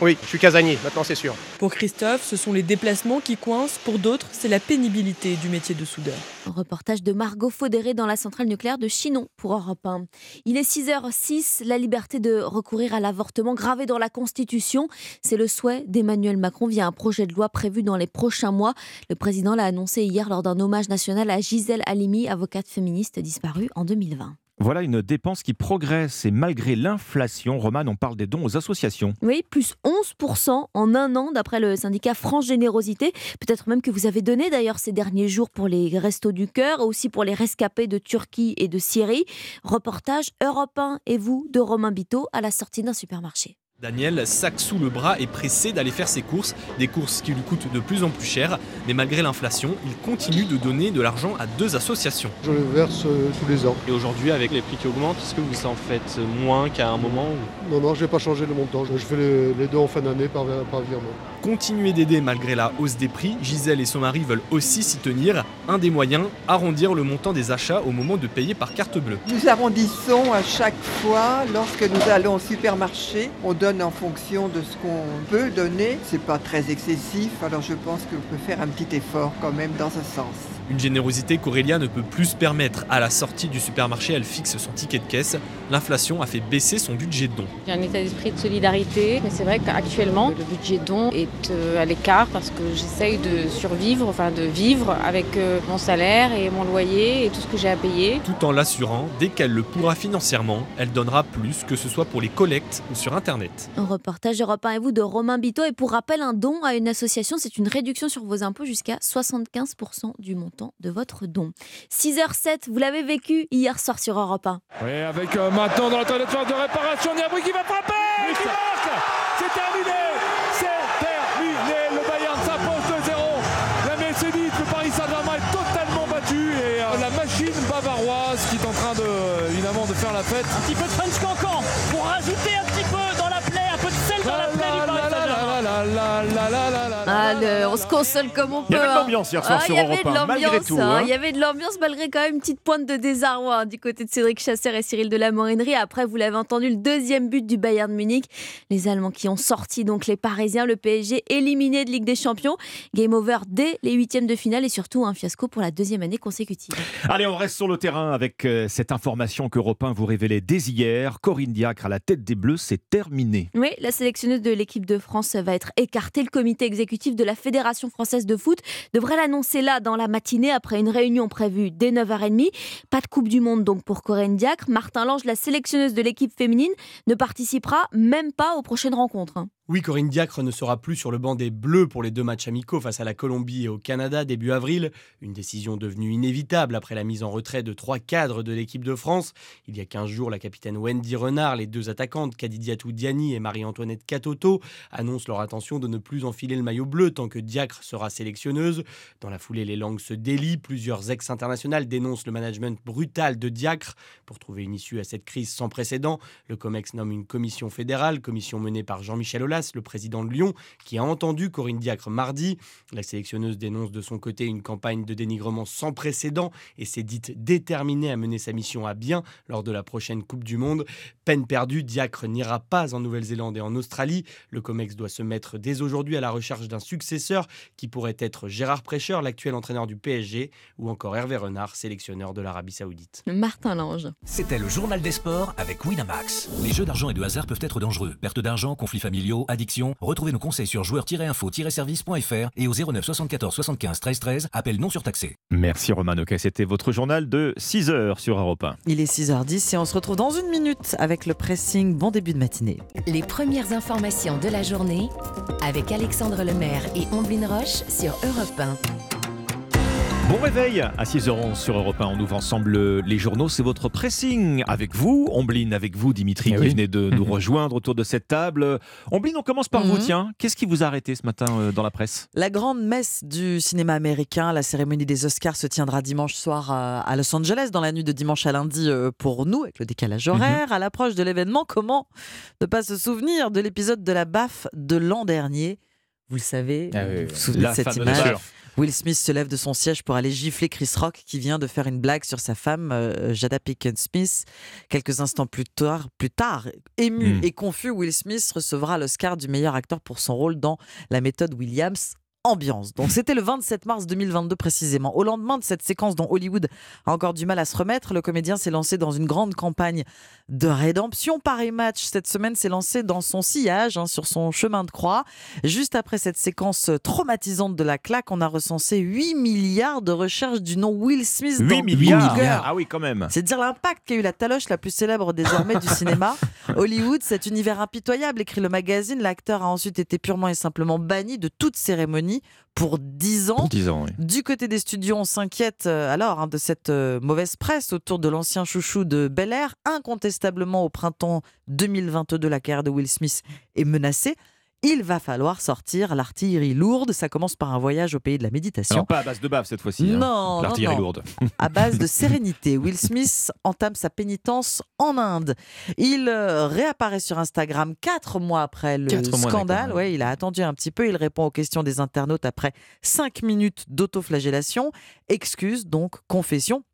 Oui, je suis casanier, maintenant c'est sûr. Pour Christophe, ce sont les déplacements qui coincent. Pour d'autres, c'est la pénibilité du métier de soudeur. Un reportage de Margot Faudéré dans la centrale nucléaire de Chinon pour Europe 1. Il est 6h06, la liberté de recourir à l'avortement gravée dans la Constitution. C'est le souhait d'Emmanuel Macron via un projet de loi prévu dans les prochains mois. Le président l'a annoncé hier lors d'un hommage national à Gisèle Halimi, avocate féministe disparue en 2020. Voilà une dépense qui progresse et malgré l'inflation, Roman, on parle des dons aux associations. Oui, plus 11% en un an d'après le syndicat France Générosité. Peut-être même que vous avez donné d'ailleurs ces derniers jours pour les Restos du Cœur, aussi pour les rescapés de Turquie et de Syrie. Reportage Europe 1 et vous de Romain Biteau à la sortie d'un supermarché. Daniel, sac sous le bras, est pressé d'aller faire ses courses, des courses qui lui coûtent de plus en plus cher, mais malgré l'inflation, il continue de donner de l'argent à deux associations. Je le verse euh, tous les ans. Et aujourd'hui, avec les prix qui augmentent, est-ce que vous en faites moins qu'à un moment Non, non, je n'ai pas changé le montant. Je fais les, les deux en fin d'année par, par virement. Continuer d'aider malgré la hausse des prix, Gisèle et son mari veulent aussi s'y tenir. Un des moyens, arrondir le montant des achats au moment de payer par carte bleue. Nous arrondissons à chaque fois lorsque nous allons au supermarché. On donne en fonction de ce qu'on peut donner. C'est pas très excessif, alors je pense qu'on peut faire un petit effort quand même dans ce sens. Une générosité qu'Aurélia ne peut plus se permettre. À la sortie du supermarché, elle fixe son ticket de caisse. L'inflation a fait baisser son budget de don. J'ai un état d'esprit de solidarité, mais c'est vrai qu'actuellement, le budget de don est euh, à l'écart parce que j'essaye de survivre, enfin de vivre avec euh, mon salaire et mon loyer et tout ce que j'ai à payer. Tout en l'assurant, dès qu'elle le pourra financièrement, elle donnera plus, que ce soit pour les collectes ou sur Internet. Un reportage Europe 1 et vous de Romain Biteau. Et pour rappel, un don à une association, c'est une réduction sur vos impôts jusqu'à 75% du montant de votre don. 6h07, vous l'avez vécu hier soir sur Europe 1. Oui, avec euh, maintenant dans la toilette de réparation, Niabri qui va frapper on se console comme on peut. Il y avait de hein. l'ambiance hier soir Ah, sur il y avait Europe de 1, malgré l'ambiance, tout, hein. Il y avait de l'ambiance malgré quand même une petite pointe de désarroi hein, du côté de Cédric Chasseur et Cyril de la Morinerie. Après, vous l'avez entendu, le deuxième but du Bayern de Munich. Les Allemands qui ont sorti donc les Parisiens, le PSG éliminé de Ligue des Champions. Game over dès les huitièmes de finale et surtout un fiasco pour la deuxième année consécutive. Allez, on reste sur le terrain avec euh, cette information qu'Europe 1 vous révélait dès hier. Corinne Diacre à la tête des Bleus, c'est terminé. Oui, la sélectionneuse de l'équipe de France va être écartée. Le comité exécutif de la Fédération française de foot devrait l'annoncer là dans la matinée après une réunion prévue dès 9h30. Pas de Coupe du Monde donc pour Corinne Diacre. Martin Lange, la sélectionneuse de l'équipe féminine, ne participera même pas aux prochaines rencontres. Oui, Corinne Diacre ne sera plus sur le banc des Bleus pour les deux matchs amicaux face à la Colombie et au Canada début avril. Une décision devenue inévitable après la mise en retrait de trois cadres de l'équipe de France. Il y a 15 jours, la capitaine Wendy Renard, les deux attaquantes Kadidiatou Diani et Marie-Antoinette Katoto annoncent leur intention de ne plus enfiler le maillot bleu tant que Diacre sera sélectionneuse. Dans la foulée, les langues se délient. Plusieurs ex-internationales dénoncent le management brutal de Diacre. Pour trouver une issue à cette crise sans précédent, le COMEX nomme une commission fédérale, commission menée par Jean-Michel Aulas, le président de Lyon, qui a entendu Corinne Diacre mardi. La sélectionneuse dénonce de son côté une campagne de dénigrement sans précédent et s'est dite déterminée à mener sa mission à bien lors de la prochaine Coupe du Monde. Peine perdue, Diacre n'ira pas en Nouvelle-Zélande et en Australie. Le COMEX doit se mettre dès aujourd'hui à la recherche d'un successeur qui pourrait être Gérard Prêcheur, l'actuel entraîneur du PSG, ou encore Hervé Renard, sélectionneur de l'Arabie Saoudite. Martin Lange. C'était le journal des sports avec Winamax. Les jeux d'argent et de hasard peuvent être dangereux. Perte d'argent, conflits familiaux, addiction. Retrouvez nos conseils sur joueurs-info-service.fr et au 09 74 75 13 13. Appel non surtaxé. Merci Oquet, c'était votre journal de 6h sur Europe 1. Il est 6h10 et on se retrouve dans une minute avec le pressing. Bon début de matinée. Les premières informations de la journée avec Alexandre Lemaire et Omblin Roche sur Europe 1. Bon réveil à 6h11 sur Europe 1. On ouvre ensemble les journaux. C'est votre pressing avec vous, Ombline, avec vous, Dimitri, Eh qui oui. venez de nous (laughs) rejoindre autour de cette table. Ombline, on commence par vous. Mhm. Tiens, qu'est-ce qui vous a arrêté ce matin euh, dans la presse? La grande messe du cinéma américain, la cérémonie des Oscars se tiendra dimanche soir à à Los Angeles, dans la nuit de dimanche à lundi euh, pour nous, avec le décalage horaire. À l'approche de l'événement, comment ne pas se souvenir de l'épisode de la baffe de l'an dernier? Vous le savez, Ah oui, vous souvenez La de cette image. Will Smith se lève de son siège pour aller gifler Chris Rock qui vient de faire une blague sur sa femme euh, Jada Pinkett Smith. Quelques instants plus tard, plus tard ému Mm. et confus, Will Smith recevra l'Oscar du meilleur acteur pour son rôle dans La méthode Williams. Ambiance. Donc c'était le 27 mars 2022 précisément. Au lendemain de cette séquence dont Hollywood a encore du mal à se remettre, le comédien s'est lancé dans une grande campagne de rédemption. Paris Match cette semaine s'est lancé dans son sillage, hein, sur son chemin de croix. Juste après cette séquence traumatisante de la claque, on a recensé 8 milliards de recherches du nom Will Smith 8 dans milliards Google. Ah oui, quand même. C'est dire l'impact qu'a eu la taloche la plus célèbre désormais du cinéma. (laughs) Hollywood, cet univers impitoyable, écrit le magazine. L'acteur a ensuite été purement et simplement banni de toute cérémonie pour 10 ans. Pour 10 ans, oui. Du côté des studios, on s'inquiète euh, alors hein, de cette euh, mauvaise presse autour de l'ancien chouchou de Bel Air. Incontestablement, au printemps 2022, la carrière de Will Smith est menacée. Il va falloir sortir l'artillerie lourde. Ça commence par un voyage au pays de la méditation. Alors, pas à base de bave cette fois-ci. hein. Non, L'artillerie lourde. (laughs) à base de sérénité. Will Smith entame sa pénitence en Inde. Il euh, réapparaît sur Instagram quatre mois après le Quatre scandale. Ouais, il a attendu un petit peu. Il répond aux questions des internautes après cinq minutes d'autoflagellation. Excuse, donc confession.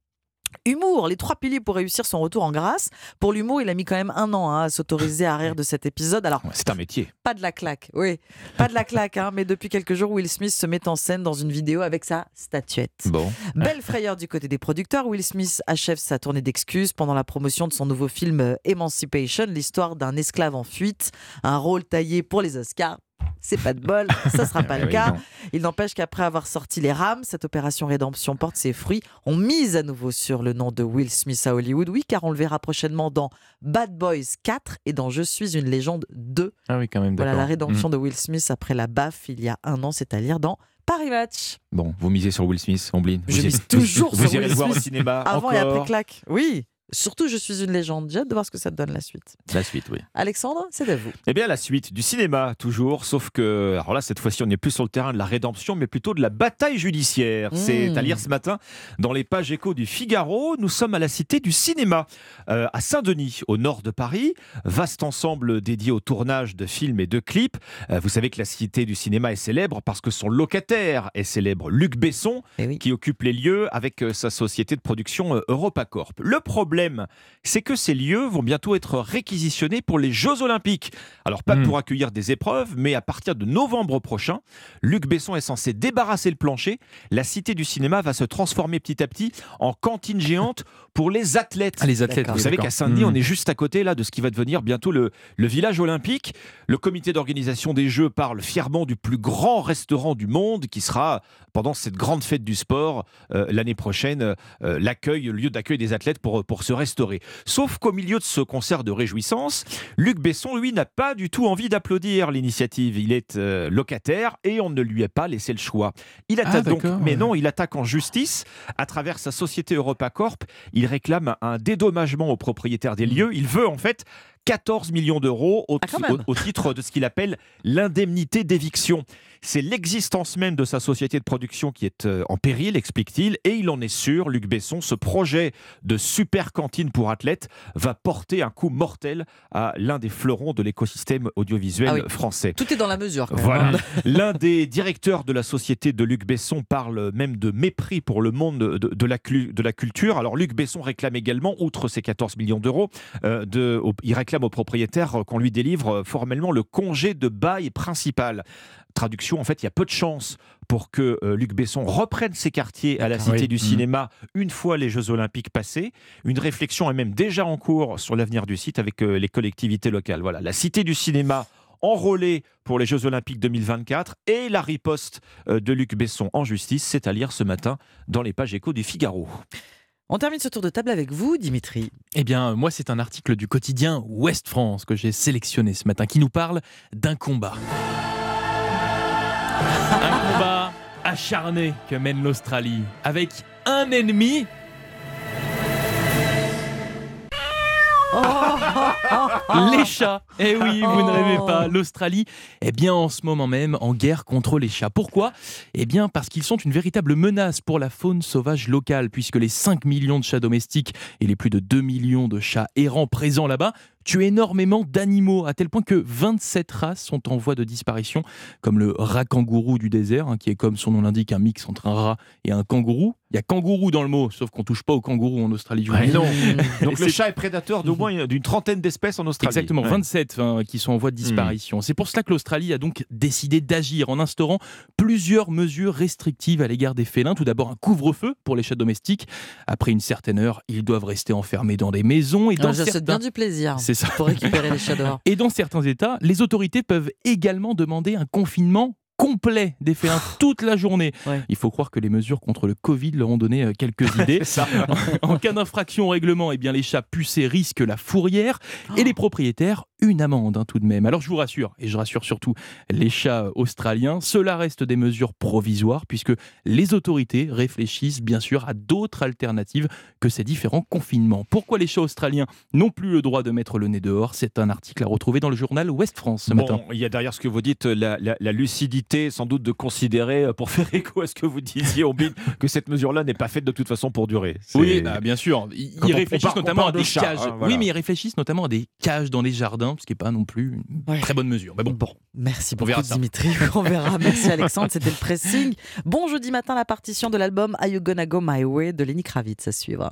Humour, les trois piliers pour réussir son retour en grâce. Pour l'humour, il a mis quand même un an hein, à s'autoriser à rire de cet épisode. Alors, C'est un métier. pas de la claque, oui, pas de la claque, hein, mais depuis quelques jours, Will Smith se met en scène dans une vidéo avec sa statuette. Bon. Belle frayeur du côté des producteurs, Will Smith achève sa tournée d'excuses pendant la promotion de son nouveau film euh, Emancipation, l'histoire d'un esclave en fuite, un rôle taillé pour les Oscars. C'est pas de bol, ça sera pas (laughs) le Oui, cas. Il n'empêche qu'après avoir sorti les rames, cette opération rédemption porte ses fruits. On mise à nouveau sur le nom de Will Smith à Hollywood, oui, car on le verra prochainement dans Bad Boys 4 et dans Je suis une légende 2. Ah oui, quand même, Voilà la rédemption Mhm. de Will Smith après la baffe il y a un an, c'est-à-dire dans Paris Match. Bon, vous misez sur Will Smith, Ombline. Je Vous mise irez- toujours (laughs) Vous sur irez Will le voir au Smith. cinéma Avant encore et après claque. Oui. Surtout, je suis une légende. J'ai hâte de voir ce que ça donne la suite. La suite, oui. Alexandre, c'est à vous. Eh bien, la suite du cinéma, toujours, sauf que, alors là, cette fois-ci, on n'est plus sur le terrain de la rédemption, mais plutôt de la bataille judiciaire. Mmh. C'est à lire ce matin dans les pages échos du Figaro. Nous sommes à la Cité du cinéma, euh, à Saint-Denis, au nord de Paris. Vaste ensemble dédié au tournage de films et de clips. Euh, vous savez que la Cité du cinéma est célèbre parce que son locataire est célèbre, Luc Besson, qui occupe les lieux avec euh, sa société de production EuropaCorp. Le problème, c'est que ces lieux vont bientôt être réquisitionnés pour les Jeux Olympiques. Alors, pas pour accueillir des épreuves, mais à partir de novembre prochain, Luc Besson est censé débarrasser le plancher. La Cité du cinéma va se transformer petit à petit en cantine géante pour les athlètes. Ah, les athlètes, Vous oui, savez qu'à Saint-Denis, Hmm. on est juste à côté là de ce qui va devenir bientôt le, le village olympique. Le comité d'organisation des Jeux parle fièrement du plus grand restaurant du monde qui sera pendant cette grande fête du sport euh, l'année prochaine euh, l'accueil, le lieu d'accueil des athlètes pour, pour se restaurer. Sauf qu'au milieu de ce concert de réjouissance, Luc Besson, lui, n'a pas du tout envie d'applaudir l'initiative. Il est euh, locataire et on ne lui a pas laissé le choix. Il Ah, attaque donc, mais ouais. non, il attaque en justice à travers sa société EuropaCorp. Il réclame un dédommagement au propriétaire des lieux. Il veut en fait 14 millions d'euros au, même. au- au titre de ce qu'il appelle l'indemnité d'éviction. C'est l'existence même de sa société de production qui est euh, en péril, explique-t-il, et il en est sûr, Luc Besson, ce projet de super cantine pour athlètes va porter un coup mortel à l'un des fleurons de l'écosystème audiovisuel Ah oui. français. Tout est dans la mesure. quand même, Voilà. hein. (laughs) L'un des directeurs de la société de Luc Besson parle même de mépris pour le monde de, de la, clu- de la culture. Alors Luc Besson réclame également, outre ses 14 millions d'euros, euh, de- il réclame au propriétaire euh, qu'on lui délivre euh, formellement le congé de bail principal. Traduction, en fait, il y a peu de chances pour que euh, Luc Besson reprenne ses quartiers à la D'accord, Cité oui. du Mhm. Cinéma une fois les Jeux Olympiques passés. Une réflexion est même déjà en cours sur l'avenir du site avec euh, les collectivités locales. Voilà, la Cité du Cinéma enrôlée pour les Jeux Olympiques 2024 et la riposte euh, de Luc Besson en justice, c'est à lire ce matin dans les pages échos du Figaro. On termine ce tour de table avec vous, Dimitri. Eh bien, moi, c'est un article du quotidien Ouest France que j'ai sélectionné ce matin qui nous parle d'un combat. Un combat acharné que mène l'Australie avec un ennemi. Les chats. Eh oui, vous ne rêvez pas. L'Australie est bien en ce moment même en guerre contre les chats. Pourquoi? Eh bien parce qu'ils sont une véritable menace pour la faune sauvage locale, puisque les 5 millions de chats domestiques et les plus de 2 millions de chats errants présents là-bas tuent énormément d'animaux, à tel point que 27 races sont en voie de disparition, comme le rat kangourou du désert, hein, qui est comme son nom l'indique un mix entre un rat et un kangourou. Il y a kangourou dans le mot, sauf qu'on touche pas au kangourou en Australie. vous Ouais, non. (laughs) Donc le chat est prédateur d'au moins d'une trentaine d'espèces en Australie. Exactement, Ouais. 27 hein, qui sont en voie de disparition. C'est pour cela que l'Australie a donc décidé d'agir en instaurant plusieurs mesures restrictives à l'égard des félins. Tout d'abord, un couvre-feu pour les chats domestiques. Après une certaine heure, ils doivent rester enfermés dans des maisons. Et dans Ah, je souhaite certains... bien du plaisir C'est ça. pour récupérer les chats dehors. (laughs) Et dans certains États, les autorités peuvent également demander un confinement complet des félins (laughs) toute la journée. Il faut croire que les mesures contre le Covid leur ont donné euh, quelques (laughs) idées. En cas d'infraction au règlement, eh bien, les chats pucés risquent la fourrière et Oh. les propriétaires une amende hein, tout de même. Alors je vous rassure, et je rassure surtout les chats australiens, cela reste des mesures provisoires puisque les autorités réfléchissent bien sûr à d'autres alternatives que ces différents confinements. Pourquoi les chats australiens n'ont plus le droit de mettre le nez dehors? C'est un article à retrouver dans le journal Ouest France ce matin. Bon, il y a derrière ce que vous dites la, la- la lucidité, sans doute, de considérer, euh, pour faire (laughs) écho à ce que vous disiez, Ombin, que cette mesure-là n'est pas faite de toute façon pour durer. Oui, bah, bien sûr. Ils on- on réfléchissent notamment à des cages. hein, voilà. Oui, mais ils réfléchissent notamment à des cages dans les jardins, ce qui n'est pas non plus une très bonne mesure. Mais bon, Merci on beaucoup. Dimitri. (laughs) On verra. Merci, Alexandre. C'était le pressing. Bon jeudi matin, la partition de l'album Are You Gonna Go My Way de Lenny Kravitz à suivre.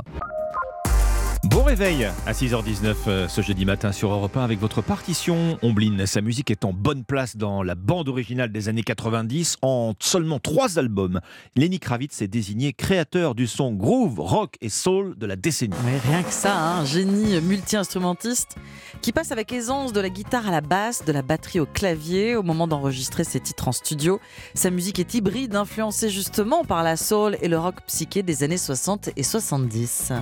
Bon réveil à 6h19 euh, ce jeudi matin sur Europe 1 avec votre partition. Omblin, sa musique est en bonne place dans la bande originale des années 90 en seulement trois albums. Lenny Kravitz est désigné créateur du son groove, rock et soul de la décennie. Ouais, rien que ça, hein, un génie multi-instrumentiste qui passe avec aisance de la guitare à la basse, de la batterie au clavier au moment d'enregistrer ses titres en studio. Sa musique est hybride, influencée justement par la soul et le rock psyché des années 60 et 70.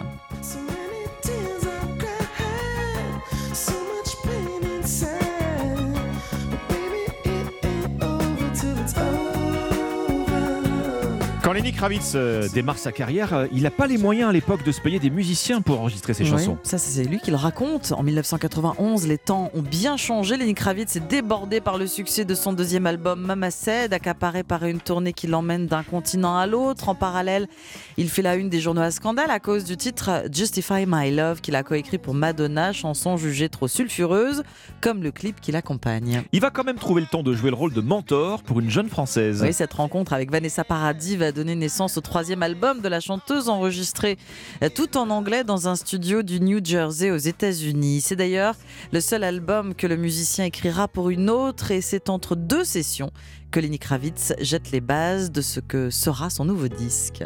Quand Lenny Kravitz euh, démarre sa carrière, euh, il n'a pas les moyens à l'époque de se payer des musiciens pour enregistrer ses chansons. Ça, c'est lui qui le raconte. En 1991, les temps ont bien changé. Lenny Kravitz est débordé par le succès de son deuxième album Mama Said, accaparé par une tournée qui l'emmène d'un continent à l'autre. En parallèle, il fait la une des journaux à scandale à cause du titre Justify My Love qu'il a coécrit pour Madonna, chanson jugée trop sulfureuse, comme le clip qui l'accompagne. Il va quand même trouver le temps de jouer le rôle de mentor pour une jeune française. Oui, cette rencontre avec Vanessa Paradis va donner naissance au troisième album de la chanteuse enregistré tout en anglais dans un studio du New Jersey aux États-Unis. C'est d'ailleurs le seul album que le musicien écrira pour une autre et c'est entre deux sessions que Lenny Kravitz jette les bases de ce que sera son nouveau disque.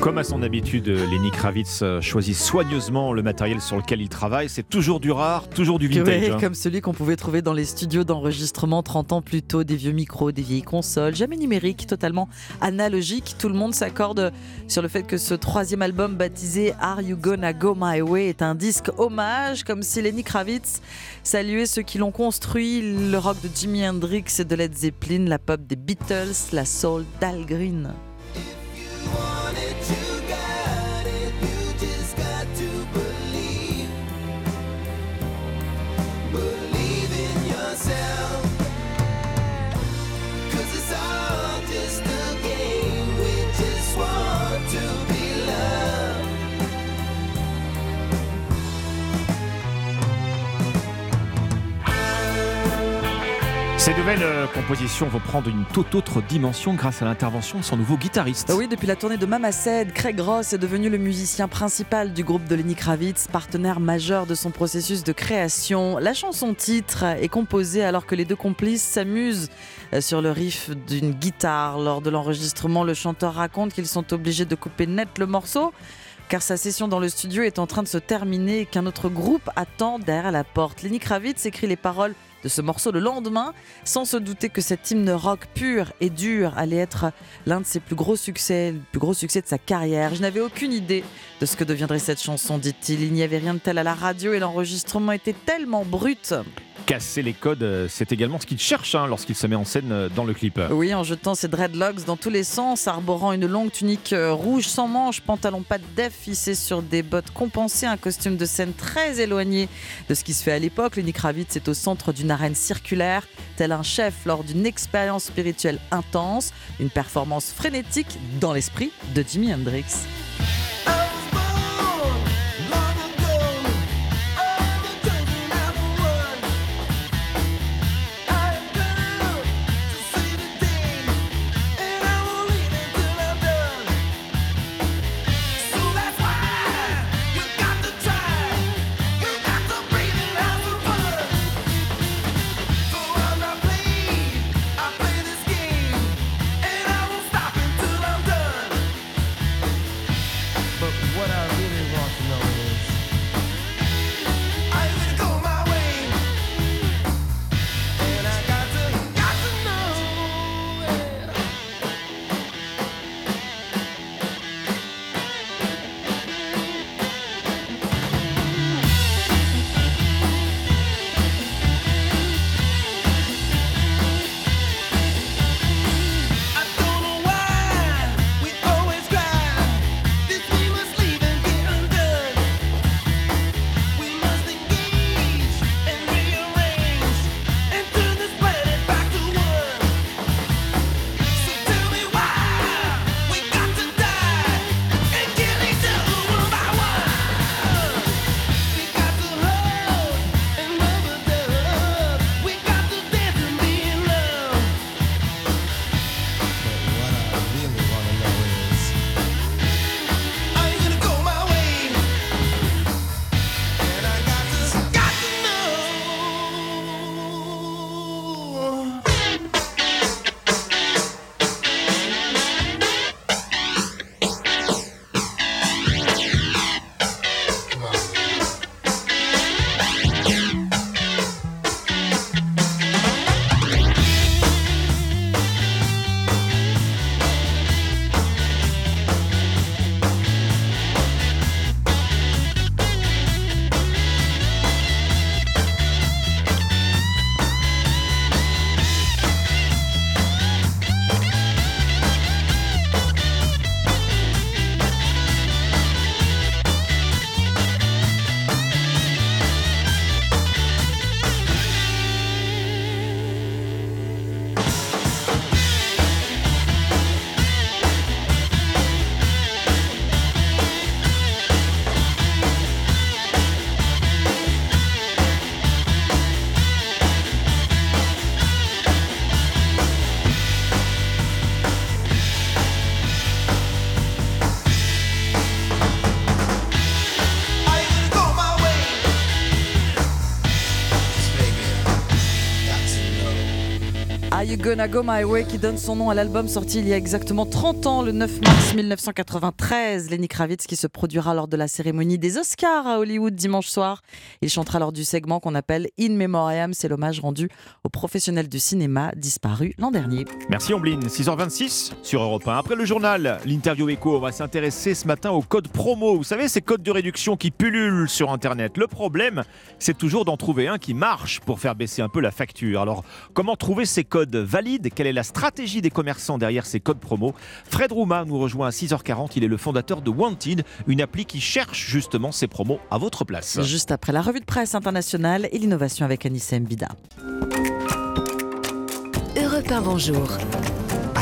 Comme à son habitude, Lenny Kravitz euh, choisit soigneusement le matériel sur lequel il travaille. C'est toujours du rare, toujours du vintage. Oui, hein. comme celui qu'on pouvait trouver dans les studios d'enregistrement 30 ans plus tôt, des vieux micros, des vieilles consoles, jamais numériques, totalement analogiques. Tout le monde s'accorde sur le fait que ce troisième album baptisé Are You Gonna Go My Way est un disque hommage, comme si Lenny Kravitz saluait ceux qui l'ont construit, le rock de Jimi Hendrix et de Led Zeppelin, la pop des Beatles, la soul d'Al Green. Ces nouvelles euh, compositions vont prendre une toute autre dimension grâce à l'intervention de son nouveau guitariste. Ah Oui, depuis la tournée de Mama Said, Craig Ross est devenu le musicien principal du groupe de Lenny Kravitz, partenaire majeur de son processus de création. La chanson titre est composée alors que les deux complices s'amusent euh, sur le riff d'une guitare. Lors de l'enregistrement, le chanteur raconte qu'ils sont obligés de couper net le morceau car sa session dans le studio est en train de se terminer et qu'un autre groupe attend derrière la porte. Lenny Kravitz écrit les paroles de ce morceau le lendemain, sans se douter que cet hymne rock pur et dur allait être l'un de ses plus gros succès, le plus gros succès de sa carrière. Je n'avais aucune idée de ce que deviendrait cette chanson, dit-il. Il n'y avait rien de tel à la radio et l'enregistrement était tellement brut. Casser les codes, euh, c'est également ce qu'il cherche hein, lorsqu'il se met en scène euh, dans le clip. Oui, en jetant ses dreadlocks dans tous les sens, arborant une longue tunique euh, rouge sans manches, pantalon pas de def fissé sur des bottes compensées, un costume de scène très éloigné de ce qui se fait à l'époque. Lenny Kravitz est au centre d'une arène circulaire, tel un chef lors d'une expérience spirituelle intense, une performance frénétique dans l'esprit de Jimi Hendrix. Gonna Go My Way qui donne son nom à l'album sorti il y a exactement 30 ans, le 9 mars 1993. Lenny Kravitz qui se produira lors de la cérémonie des Oscars à Hollywood dimanche soir. Il chantera lors du segment qu'on appelle In Memoriam. C'est l'hommage rendu aux professionnels du cinéma disparus l'an dernier. Merci Ombline, 6h26 sur Europe 1. Après le journal, l'interview écho, on va s'intéresser ce matin aux codes promo. Vous savez, ces codes de réduction qui pullulent sur Internet. Le problème, c'est toujours d'en trouver un qui marche pour faire baisser un peu la facture. Alors, comment trouver ces codes valides Quelle est la stratégie des commerçants derrière ces codes promo Fred Rouma nous rejoint à 6h40. Il est le fondateur de Wanted, une appli qui cherche justement ces promos à votre place. Juste après la revue de presse internationale et l'innovation avec Anissa Mbida. Europe 1, bonjour.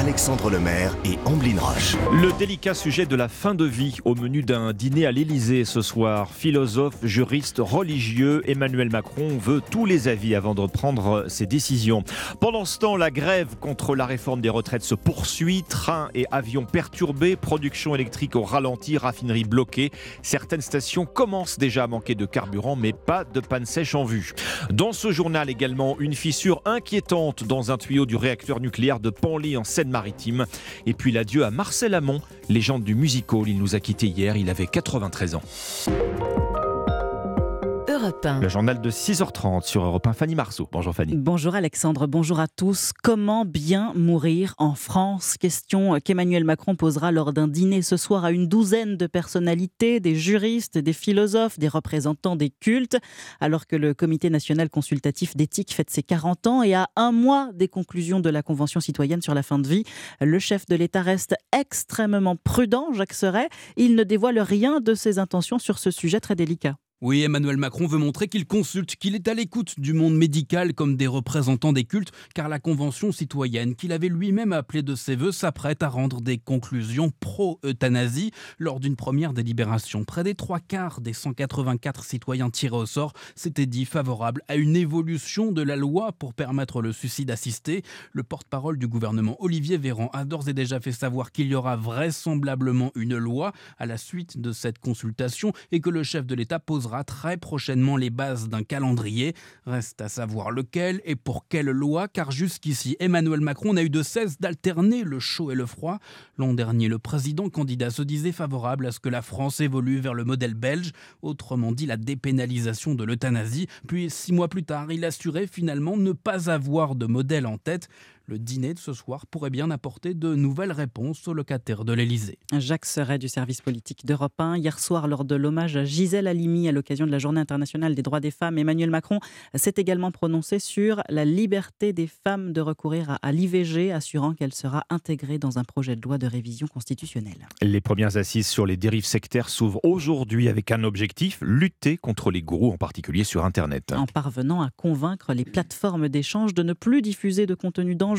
Alexandre Lemaire et Amblin Roche. Le délicat sujet de la fin de vie au menu d'un dîner à l'Élysée ce soir. Philosophe, juriste, religieux, Emmanuel Macron veut tous les avis avant de prendre ses décisions. Pendant ce temps, la grève contre la réforme des retraites se poursuit. Trains et avions perturbés, production électrique au ralenti, raffinerie bloquée. Certaines stations commencent déjà à manquer de carburant, mais pas de panne sèche en vue. Dans ce journal également, une fissure inquiétante dans un tuyau du réacteur nucléaire de Panly en Seine-Maritime. Et puis l'adieu à Marcel Amont, légende du musical. Il nous a quittés hier, il avait 93 ans. Europe 1. Le journal de 6h30 sur Europe 1. Fanny Marceau. Bonjour Fanny. Bonjour Alexandre, bonjour à tous. Comment bien mourir en France? Question qu'Emmanuel Macron posera lors d'un dîner ce soir à une douzaine de personnalités, des juristes, des philosophes, des représentants des cultes, alors que le Comité national consultatif d'éthique fête ses 40 ans et à un mois des conclusions de la Convention citoyenne sur la fin de vie, le chef de l'État reste extrêmement prudent, Jacques Serret. Il ne dévoile rien de ses intentions sur ce sujet très délicat. Oui, Emmanuel Macron veut montrer qu'il consulte, qu'il est à l'écoute du monde médical comme des représentants des cultes, car la Convention citoyenne, qu'il avait lui-même appelée de ses voeux, s'apprête à rendre des conclusions pro-euthanasie lors d'une première délibération. Près des trois quarts des 184 citoyens tirés au sort s'étaient dit favorables à une évolution de la loi pour permettre le suicide assisté. Le porte-parole du gouvernement, Olivier Véran, a d'ores et déjà fait savoir qu'il y aura vraisemblablement une loi à la suite de cette consultation et que le chef de l'État très prochainement les bases d'un calendrier. Reste à savoir lequel et pour quelle loi, car jusqu'ici, Emmanuel Macron n'a eu de cesse d'alterner le chaud et le froid. L'an dernier, le président candidat se disait favorable à ce que la France évolue vers le modèle belge, autrement dit la dépénalisation de l'euthanasie. Puis, six mois plus tard, il assurait finalement ne pas avoir de modèle en tête. Le dîner de ce soir pourrait bien apporter de nouvelles réponses aux locataires de l'Élysée. Jacques Serret du service politique d'Europe 1. Hier soir, lors de l'hommage à Gisèle Halimi à l'occasion de la Journée internationale des droits des femmes, Emmanuel Macron s'est également prononcé sur la liberté des femmes de recourir à, à l'IVG, assurant qu'elle sera intégrée dans un projet de loi de révision constitutionnelle. Les premières assises sur les dérives sectaires s'ouvrent aujourd'hui avec un objectif, lutter contre les gourous, en particulier sur Internet. En parvenant à convaincre les plateformes d'échange de ne plus diffuser de contenu dangereux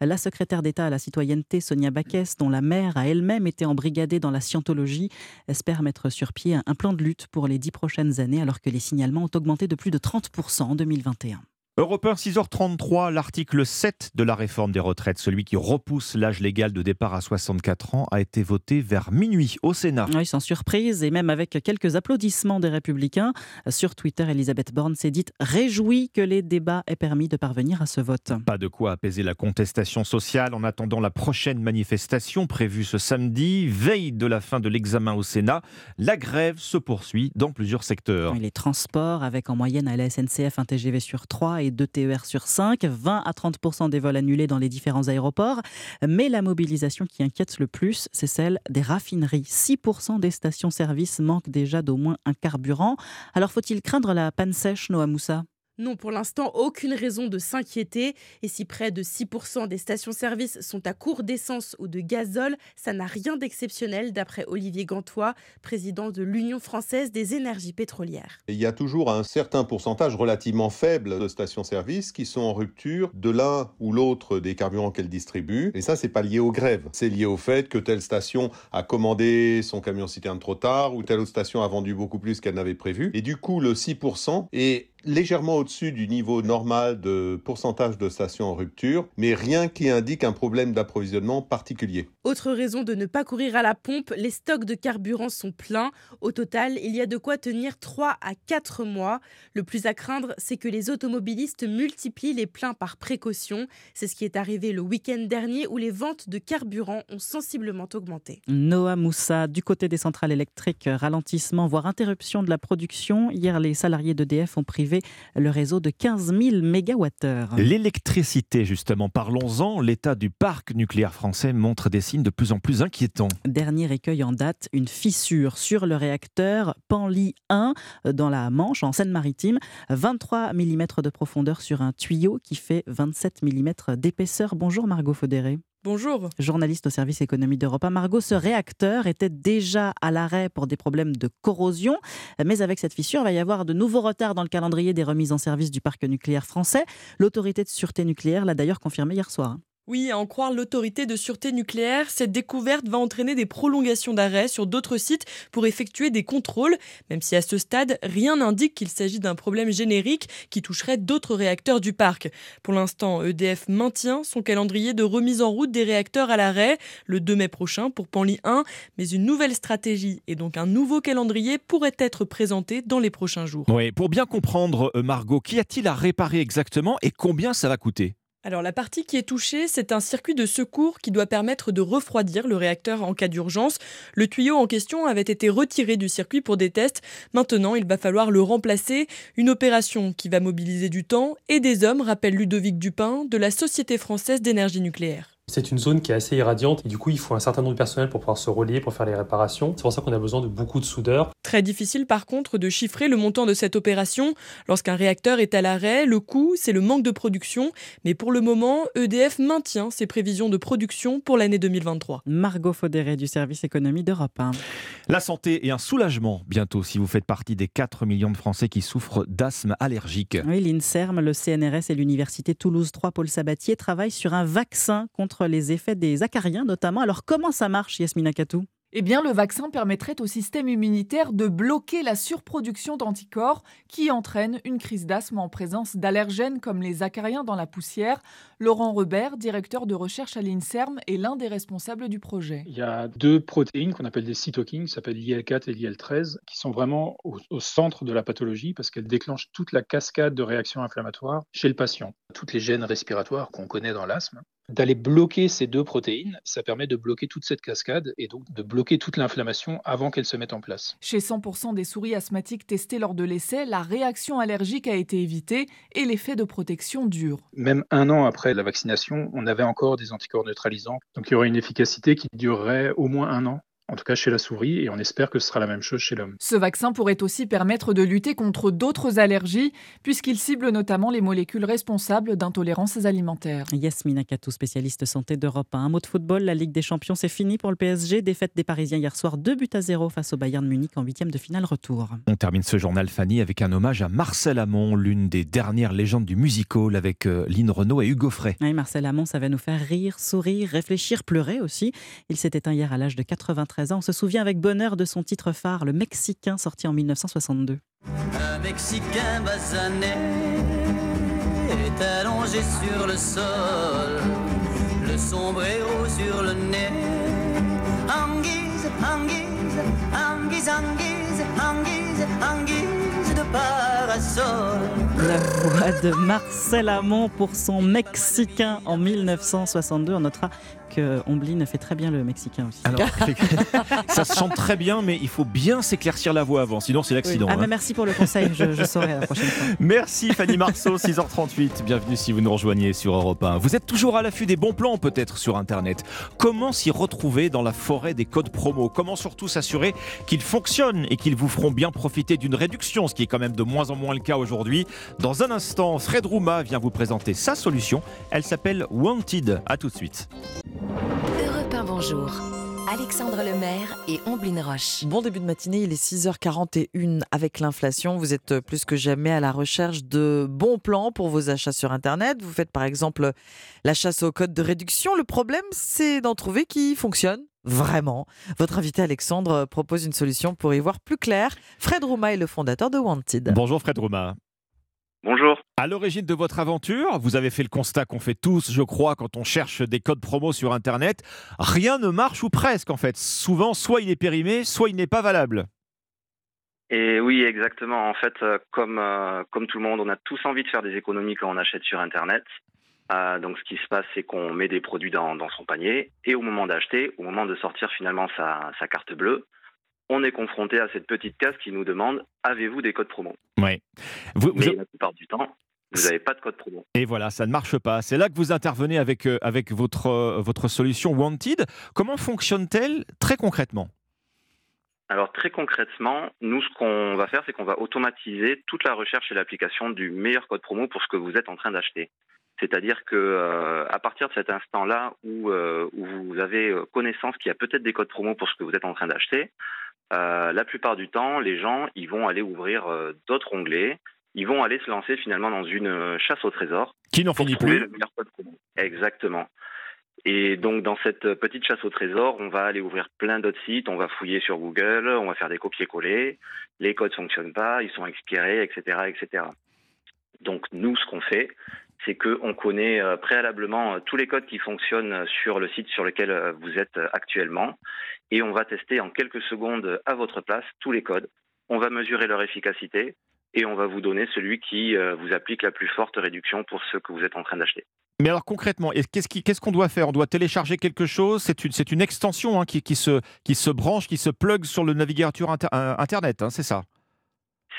la secrétaire d'État à la citoyenneté, Sonia Baquès, dont la mère a elle-même été embrigadée dans la scientologie, espère mettre sur pied un plan de lutte pour les dix prochaines années, alors que les signalements ont augmenté de plus de 30% en 2021. Europe 1, 6h33, l'article 7 de la réforme des retraites, celui qui repousse l'âge légal de départ à 64 ans, a été voté vers minuit au Sénat. Oui, sans surprise et même avec quelques applaudissements des Républicains. Sur Twitter, Elisabeth Borne s'est dite réjouie que les débats aient permis de parvenir à ce vote. Pas de quoi apaiser la contestation sociale en attendant la prochaine manifestation prévue ce samedi, veille de la fin de l'examen au Sénat. La grève se poursuit dans plusieurs secteurs. Les transports, avec en moyenne à la SNCF un TGV sur 3 et 2 TER sur 5, 20 à 30% des vols annulés dans les différents aéroports. Mais la mobilisation qui inquiète le plus, c'est celle des raffineries. 6% des stations-service manquent déjà d'au moins un carburant. Alors faut-il craindre la panne sèche, Noah Moussa? Non, pour l'instant, aucune raison de s'inquiéter. Et si près de 6% des stations-service sont à court d'essence ou de gazole, ça n'a rien d'exceptionnel, d'après Olivier Gantois, président de l'Union française des énergies pétrolières. Il y a toujours un certain pourcentage relativement faible de stations-service qui sont en rupture de l'un ou l'autre des carburants qu'elles distribuent. Et ça, c'est pas lié aux grèves. C'est lié au fait que telle station a commandé son camion citerne trop tard ou telle autre station a vendu beaucoup plus qu'elle n'avait prévu. Et du coup, le 6% est légèrement au-dessus du niveau normal de pourcentage de stations en rupture, mais rien qui indique un problème d'approvisionnement particulier. Autre raison de ne pas courir à la pompe, les stocks de carburant sont pleins. Au total, il y a de quoi tenir 3 à 4 mois. Le plus à craindre, c'est que les automobilistes multiplient les pleins par précaution. C'est ce qui est arrivé le week-end dernier où les ventes de carburant ont sensiblement augmenté. Noah Moussa, du côté des centrales électriques, ralentissement, voire interruption de la production. Hier, les salariés d'EDF ont privé le réseau de 15 000 mégawattheures. L'électricité, justement, parlons-en. L'état du parc nucléaire français montre des signes de plus en plus inquiétants. Dernier écueil en date, une fissure sur le réacteur Panly 1 dans la Manche, en Seine-Maritime. 23 mm de profondeur sur un tuyau qui fait 27 mm d'épaisseur. Bonjour Margot Faudéré. Bonjour. Journaliste au service économie d'Europe 1. Margot, ce réacteur était déjà à l'arrêt pour des problèmes de corrosion. Mais avec cette fissure, il va y avoir de nouveaux retards dans le calendrier des remises en service du parc nucléaire français. L'autorité de sûreté nucléaire l'a d'ailleurs confirmé hier soir. Oui, à en croire l'autorité de sûreté nucléaire, cette découverte va entraîner des prolongations d'arrêt sur d'autres sites pour effectuer des contrôles, même si à ce stade, rien n'indique qu'il s'agit d'un problème générique qui toucherait d'autres réacteurs du parc. Pour l'instant, EDF maintient son calendrier de remise en route des réacteurs à l'arrêt le 2 mai prochain pour Panly 1, mais une nouvelle stratégie et donc un nouveau calendrier pourrait être présenté dans les prochains jours. Oui, pour bien comprendre, euh, Margot, qu'y a-t-il à réparer exactement et combien ça va coûter? Alors la partie qui est touchée, c'est un circuit de secours qui doit permettre de refroidir le réacteur en cas d'urgence. Le tuyau en question avait été retiré du circuit pour des tests. Maintenant, il va falloir le remplacer. Une opération qui va mobiliser du temps et des hommes, rappelle Ludovic Dupin de la Société française d'énergie nucléaire. C'est une zone qui est assez irradiante et du coup il faut un certain nombre de personnel pour pouvoir se relier, pour faire les réparations. C'est pour ça qu'on a besoin de beaucoup de soudeurs. Très difficile par contre de chiffrer le montant de cette opération. Lorsqu'un réacteur est à l'arrêt, le coût c'est le manque de production. Mais pour le moment, EDF maintient ses prévisions de production pour l'année 2023. Margot Faudéré du service économie d'Europe 1. La santé et un soulagement bientôt si vous faites partie des 4 millions de Français qui souffrent d'asthme allergique. Oui, l'INSERM, le CNRS et l'Université Toulouse 3 Paul Sabatier travaillent sur un vaccin contre les effets des acariens notamment. Alors comment ça marche Yasmina Katou? Eh bien, le vaccin permettrait au système immunitaire de bloquer la surproduction d'anticorps qui entraîne une crise d'asthme en présence d'allergènes comme les acariens dans la poussière. Laurent Rebert, directeur de recherche à l'INSERM, est l'un des responsables du projet. Il y a deux protéines qu'on appelle des cytokines, qui s'appellent l'IL4 et l'IL13, qui sont vraiment au, au centre de la pathologie parce qu'elles déclenchent toute la cascade de réactions inflammatoires chez le patient. Toutes les gènes respiratoires qu'on connaît dans l'asthme d'aller bloquer ces deux protéines, ça permet de bloquer toute cette cascade et donc de bloquer toute l'inflammation avant qu'elle se mette en place. Chez 100% des souris asthmatiques testées lors de l'essai, la réaction allergique a été évitée et l'effet de protection dure. Même un an après la vaccination, on avait encore des anticorps neutralisants. Donc il y aurait une efficacité qui durerait au moins un an en tout cas chez la souris, et on espère que ce sera la même chose chez l'homme. Ce vaccin pourrait aussi permettre de lutter contre d'autres allergies, puisqu'il cible notamment les molécules responsables d'intolérances alimentaires. Yasmina Katou, spécialiste santé d'Europe 1. Un mot de football, la Ligue des Champions, c'est fini pour le PSG. Défaite des Parisiens hier soir, 2 buts à 0 face au Bayern Munich en huitième de finale retour. On termine ce journal, Fanny, avec un hommage à Marcel Amont, l'une des dernières légendes du musical avec euh, Lynn Renault et Hugo Frey. Oui, Marcel Amont, ça va nous faire rire, sourire, réfléchir, pleurer aussi. Il s'est éteint hier à l'âge de 83 ans. On se souvient avec bonheur de son titre phare, Le Mexicain, sorti en 1962. Un Mexicain basané est allongé sur le sol, le sombrero sur le nez. Anguise, anguise, anguise, anguise, anguise, anguise de parasol. La voix de Marcel Amont pour son Mexicain en 1962. On notera que Omblin fait très bien le Mexicain aussi. Alors, (laughs) ça se chante très bien, mais il faut bien s'éclaircir la voix avant, sinon c'est l'accident. Ah, hein. merci pour le conseil, je, je saurai la prochaine fois. (laughs) Merci Fanny Marceau, 6h38. Bienvenue si vous nous rejoignez sur Europe 1. Vous êtes toujours à l'affût des bons plans peut-être sur Internet. Comment s'y retrouver dans la forêt des codes promo? Comment surtout s'assurer qu'ils fonctionnent et qu'ils vous feront bien profiter d'une réduction, ce qui est quand même de moins en moins le cas aujourd'hui? Dans un instant, Fred Rouma vient vous présenter sa solution. Elle s'appelle Wanted. À tout de suite. Europe 1, bonjour. Alexandre Lemaire et Omblin Roche. Bon début de matinée, il est 6h41 avec l'inflation. Vous êtes plus que jamais à la recherche de bons plans pour vos achats sur Internet. Vous faites par exemple la chasse au code de réduction. Le problème, c'est d'en trouver qui fonctionnent. Vraiment. Votre invité Alexandre propose une solution pour y voir plus clair. Fred Rouma est le fondateur de Wanted. Bonjour Fred Rouma. Bonjour. À l'origine de votre aventure, vous avez fait le constat qu'on fait tous, je crois, quand on cherche des codes promo sur Internet. Rien ne marche ou presque, en fait. Souvent, soit il est périmé, soit il n'est pas valable. Et oui, exactement. En fait, euh, comme, euh, comme tout le monde, on a tous envie de faire des économies quand on achète sur Internet. Euh, donc, ce qui se passe, c'est qu'on met des produits dans, dans son panier et au moment d'acheter, au moment de sortir finalement sa, sa carte bleue, on est confronté à cette petite case qui nous demande avez-vous des codes promo? Oui. Vous- Mais la plupart du temps, vous n'avez pas de code promo. Et voilà, ça ne marche pas. C'est là que vous intervenez avec, euh, avec votre, euh, votre solution Wanted. Comment fonctionne-t-elle très concrètement? Alors très concrètement, nous ce qu'on va faire, c'est qu'on va automatiser toute la recherche et l'application du meilleur code promo pour ce que vous êtes en train d'acheter. C'est-à-dire que euh, à partir de cet instant-là où, euh, où vous avez connaissance qu'il y a peut-être des codes promo pour ce que vous êtes en train d'acheter, euh, la plupart du temps, les gens ils vont aller ouvrir euh, d'autres onglets, ils vont aller se lancer finalement dans une euh, chasse au trésor Qui n'en finit plus le meilleur code promo. Exactement. Et donc dans cette petite chasse au trésor, on va aller ouvrir plein d'autres sites, on va fouiller sur Google, on va faire des copier-coller, les codes fonctionnent pas, ils sont expirés, etc., etc. Donc nous, ce qu'on fait, c'est qu'on connaît euh, préalablement euh, tous les codes qui fonctionnent sur le site sur lequel euh, vous êtes euh, actuellement, et on va tester en quelques secondes à votre place tous les codes. On va mesurer leur efficacité et on va vous donner celui qui euh, vous applique la plus forte réduction pour ce que vous êtes en train d'acheter. Mais alors concrètement, est- qu'est-ce qu'on doit faire? On doit télécharger quelque chose? C'est une, extension hein, qui, se, branche, qui se plug sur le navigateur inter- euh, Internet, hein, c'est ça?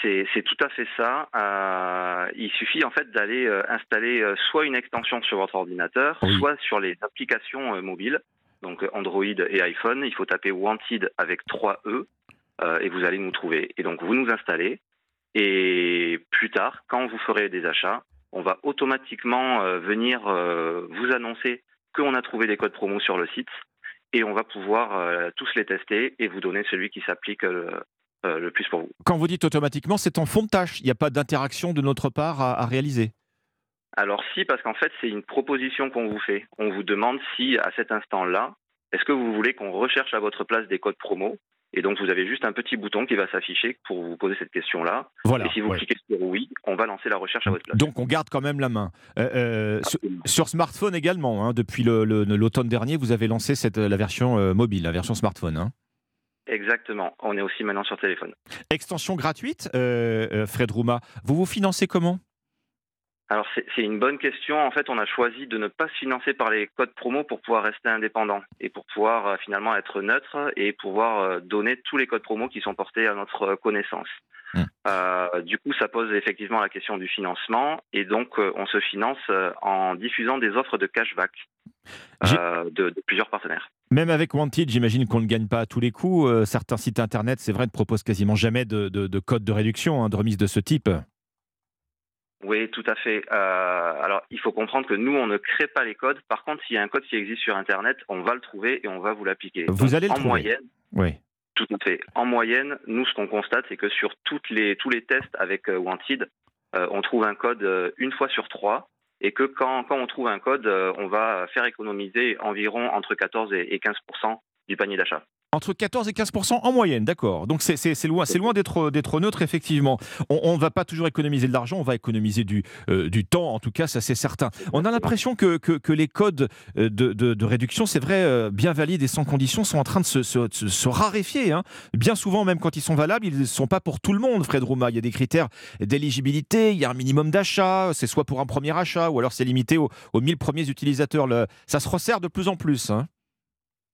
C'est tout à fait ça. Euh, il suffit en fait d'aller euh, installer euh, soit une extension sur votre ordinateur, soit sur les applications mobiles, donc Android et iPhone. Il faut taper Wanted avec 3 E et vous allez nous trouver. Et donc vous nous installez et plus tard, quand vous ferez des achats, on va automatiquement venir vous annoncer qu'on a trouvé des codes promo sur le site et on va pouvoir tous les tester et vous donner celui qui s'applique euh, le plus pour vous. Quand vous dites automatiquement, c'est en fond de tâche. Il n'y a pas d'interaction de notre part à, à réaliser. Alors si, parce qu'en fait, c'est une proposition qu'on vous fait. On vous demande si, à cet instant-là, est-ce que vous voulez qu'on recherche à votre place des codes promo? Et donc, vous avez juste un petit bouton qui va s'afficher pour vous poser cette question-là. Voilà, Et si vous ouais. cliquez sur oui, on va lancer la recherche à votre place. Donc on garde quand même la main. Euh, euh, sur, sur smartphone également, hein, depuis l'automne dernier, vous avez lancé cette, la version mobile, la version smartphone. hein. Exactement. On est aussi maintenant sur téléphone. Extension gratuite, euh, euh, Fred Rouma. Vous vous financez comment? Alors, c'est une bonne question. En fait, on a choisi de ne pas se financer par les codes promo pour pouvoir rester indépendant et pour pouvoir euh, finalement être neutre et pouvoir euh, donner tous les codes promo qui sont portés à notre connaissance. Euh, du coup, ça pose effectivement la question du financement et donc on se finance en diffusant des offres de cashback de, de plusieurs partenaires. Même avec Wanted, j'imagine qu'on ne gagne pas à tous les coups. Euh, certains sites internet, c'est vrai, ne proposent quasiment jamais de, de, de code de réduction, hein, de remise de ce type. Oui, tout à fait. Euh, alors, il faut comprendre que nous, on ne crée pas les codes. Par contre, s'il y a un code qui existe sur Internet, on va le trouver et on va vous l'appliquer. Vous Donc, allez le en trouver. moyenne, Oui. Tout à fait. En moyenne, nous, ce qu'on constate, c'est que sur toutes les, tous les tests avec euh, Wanted, on trouve un code une fois sur trois, et que quand, quand on trouve un code, euh, on va faire économiser environ entre 14 et et 15 du panier d'achat. Entre 14 et 15% en moyenne, d'accord. Donc c'est- loin, c'est loin d'être neutre, effectivement. On ne va pas toujours économiser de l'argent, on va économiser du, euh, du temps, en tout cas, ça c'est certain. On a l'impression que, que, que les codes euh, de, de, de réduction, c'est vrai, euh, bien valides et sans condition, sont en train de se, se, se- se raréfier. hein. Bien souvent, même quand ils sont valables, ils ne sont pas pour tout le monde, Fred Rouma. Il y a des critères d'éligibilité, il y a un minimum d'achat, c'est soit pour un premier achat, ou alors c'est limité aux, aux 1000 premiers utilisateurs. Le- ça se resserre de plus en plus. hein.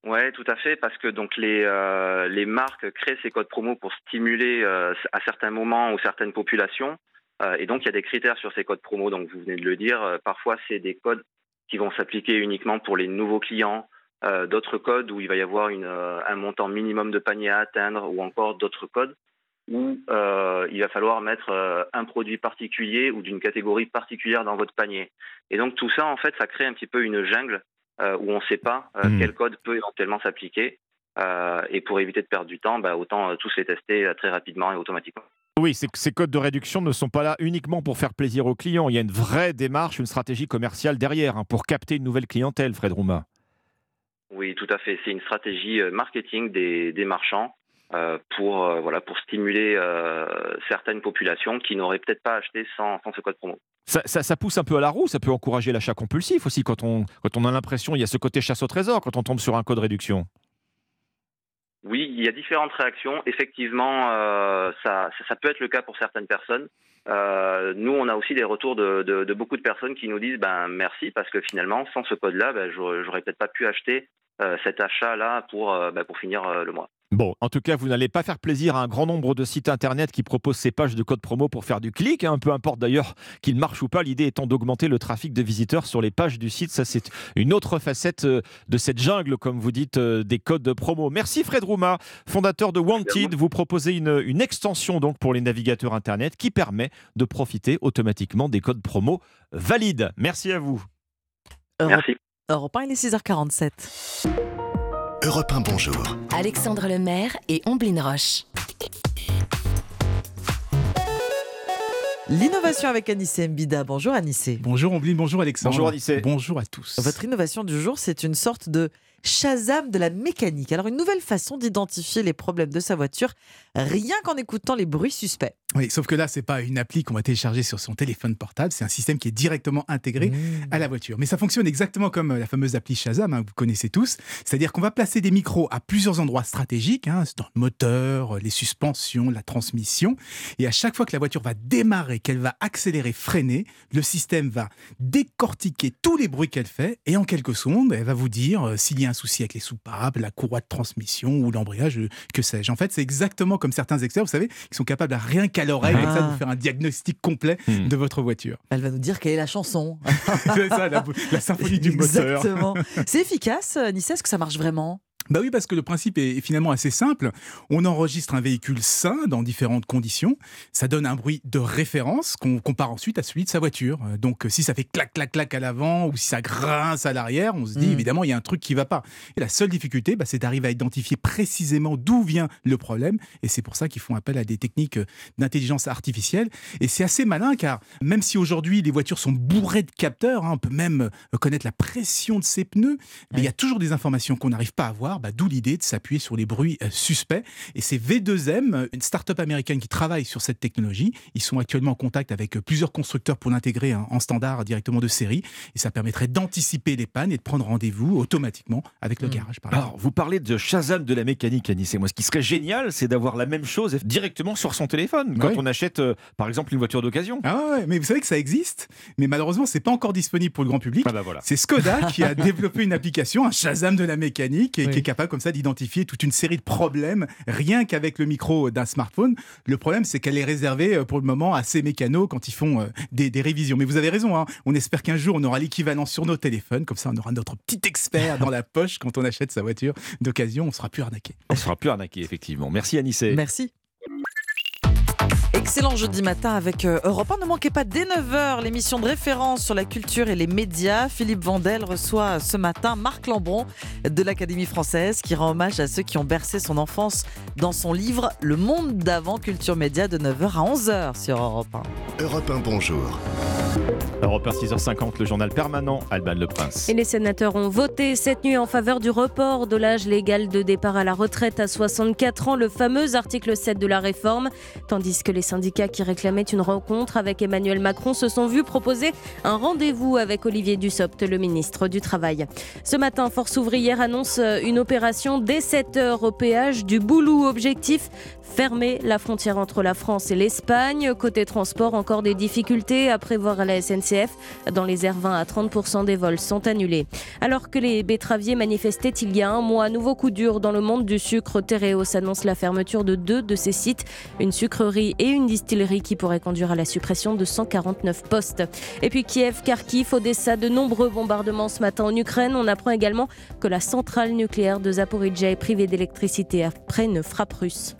Ouais, tout à fait, parce que donc les euh, les marques créent ces codes promo pour stimuler euh, à certains moments ou certaines populations, Euh, et donc il y a des critères sur ces codes promo. Donc vous venez de le dire, euh, parfois c'est des codes qui vont s'appliquer uniquement pour les nouveaux clients, euh, d'autres codes où il va y avoir une, euh, un montant minimum de panier à atteindre, ou encore d'autres codes où il va falloir mettre un produit particulier ou d'une catégorie particulière dans votre panier. Et donc tout ça, en fait, ça crée un petit peu une jungle où on ne sait pas euh, Hmm. quel code peut éventuellement s'appliquer. Euh, et pour éviter de perdre du temps, bah, autant euh, tous les tester euh, très rapidement et automatiquement. Oui, ces codes de réduction ne sont pas là uniquement pour faire plaisir aux clients. Il y a une vraie démarche, une stratégie commerciale derrière hein, pour capter une nouvelle clientèle, Fred Rouma. Oui, tout à fait. C'est une stratégie euh, marketing des, des marchands euh, pour euh, voilà pour stimuler euh, certaines populations qui n'auraient peut-être pas acheté sans, sans ce code promo. Ça, ça- ça pousse un peu à la roue, ça peut encourager l'achat compulsif aussi quand on, quand on a l'impression, il y a ce côté chasse au trésor quand on tombe sur un code réduction. Oui, il y a différentes réactions. Effectivement, euh, ça, ça, ça peut être le cas pour certaines personnes. Euh, nous, on a aussi des retours de, de, de beaucoup de personnes qui nous disent ben merci parce que finalement, sans ce code-là, ben, j'aurais peut-être pas pu acheter euh, cet achat-là pour euh, ben, pour finir euh, le mois. Bon, en tout cas, vous n'allez pas faire plaisir à un grand nombre de sites internet qui proposent ces pages de code promo pour faire du clic, hein, peu importe d'ailleurs qu'ils marchent ou pas. L'idée étant d'augmenter le trafic de visiteurs sur les pages du site. Ça, c'est une autre facette euh, de cette jungle, comme vous dites, euh, des codes promo. Merci Fred Rouma, fondateur de Wanted. Vous proposez une, une extension donc pour les navigateurs internet qui permet de profiter automatiquement des codes promo valides. Merci à vous. Merci. Europe 1, il est 6h47. Europe 1, bonjour. Alexandre Lemaire et Omblin Roche. L'innovation avec Anissé Mbida. Bonjour Anissé. Bonjour Ombline, bonjour Alexandre. Bonjour, Anissé. Bonjour à tous. Votre innovation du jour, c'est une sorte de Shazam de la mécanique. Alors une nouvelle façon d'identifier les problèmes de sa voiture, rien qu'en écoutant les bruits suspects. Oui, sauf que là, c'est pas une appli qu'on va télécharger sur son téléphone portable, c'est un système qui est directement intégré Mmh. à la voiture. Mais ça fonctionne exactement comme euh, la fameuse appli Shazam, hein, que vous connaissez tous. C'est-à-dire qu'on va placer des micros à plusieurs endroits stratégiques, hein, dans le moteur, euh, les suspensions, la transmission. Et à chaque fois que la voiture va démarrer, qu'elle va accélérer, freiner, le système va décortiquer tous les bruits qu'elle fait et en quelques secondes, elle va vous dire euh, s'il y a un souci avec les soupapes, la courroie de transmission ou l'embrayage, que sais-je. En fait, c'est exactement comme certains experts, vous savez, qui sont capables à rien qu'à l'oreille, avec ça, de Ah. vous faire un diagnostic complet Hmm. de votre voiture. Elle va nous dire quelle est la chanson. (laughs) c'est ça, la, la symphonie du moteur. Exactement. C'est efficace, Anissé Est-ce que ça marche vraiment? Bah oui, parce que le principe est finalement assez simple. On enregistre un véhicule sain dans différentes conditions. Ça donne un bruit de référence qu'on compare ensuite à celui de sa voiture. Donc, euh, si ça fait clac, clac, clac à l'avant ou si ça grince à l'arrière, on se dit Mm. évidemment il y a un truc qui va pas. Et la seule difficulté, bah, c'est d'arriver à identifier précisément d'où vient le problème. Et c'est pour ça qu'ils font appel à des techniques euh, d'intelligence artificielle. Et c'est assez malin car même si aujourd'hui les voitures sont bourrées de capteurs, hein, on peut même euh, connaître la pression de ses pneus, mais il y a toujours des informations qu'on n'arrive pas à voir. Bah, D'où l'idée de s'appuyer sur les bruits euh, suspects. Et c'est V2M, euh, une start-up américaine qui travaille sur cette technologie. Ils sont actuellement en contact avec euh, plusieurs constructeurs pour l'intégrer en standard directement de série. Et ça permettrait d'anticiper les pannes et de prendre rendez-vous automatiquement avec le garage. Par exemple. Alors, vous parlez de Shazam de la mécanique, Anis. Et moi, ce qui serait génial, c'est d'avoir la même chose directement sur son téléphone quand Ouais. on achète, euh, par exemple, une voiture d'occasion. Ah ouais, mais vous savez que ça existe, mais malheureusement, c'est pas encore disponible pour le grand public. Ah bah voilà. C'est Skoda qui a (laughs) développé une application, un Shazam de la mécanique, et qui est capable comme ça d'identifier toute une série de problèmes rien qu'avec le micro d'un smartphone. Le problème, c'est qu'elle est réservée euh, pour le moment à ces mécanos quand ils font euh, des, des révisions. Mais vous avez raison, hein, on espère qu'un jour on aura l'équivalent sur nos téléphones, comme ça on aura notre petit expert dans la poche quand on achète sa voiture d'occasion, on sera plus arnaqué. On sera plus arnaqué, effectivement. Merci, Anissé. Merci. Excellent jeudi matin avec euh, Europe 1. Ne manquez pas dès 9h l'émission de référence sur la culture et les médias. Philippe Vandel reçoit ce matin Marc Lambron de l'Académie française qui rend hommage à ceux qui ont bercé son enfance dans son livre Le monde d'avant culture média de 9h à 11h sur Europe 1. Europe 1, bonjour. Europe 1, 6h50, le journal permanent, Alban Le Prince. Et les sénateurs ont voté cette nuit en faveur du report de l'âge légal de départ à la retraite à 64 ans, le fameux article 7 de la réforme, tandis que les syndicats qui réclamaient une rencontre avec Emmanuel Macron se sont vus proposer un rendez-vous avec Olivier Dussopt, le ministre du Travail. Ce matin, Force ouvrière annonce une opération dès 7 heures au péage du Boulou. Objectif fermer la frontière entre la France et l'Espagne. Côté transport, encore des difficultés à prévoir à la SNCF. Dans les airs 20 à 30% des vols sont annulés. Alors que les betteraviers manifestaient il y a un mois, nouveau coup dur dans le monde du sucre. Tereos annonce la fermeture de deux de ses sites, une sucrerie et une distillerie qui pourrait conduire à la suppression de 149 postes. Et puis Kiev, Kharkiv, Odessa, de nombreux bombardements ce matin en Ukraine. On apprend également que la centrale nucléaire de Zaporizhia est privée d'électricité après une frappe russe.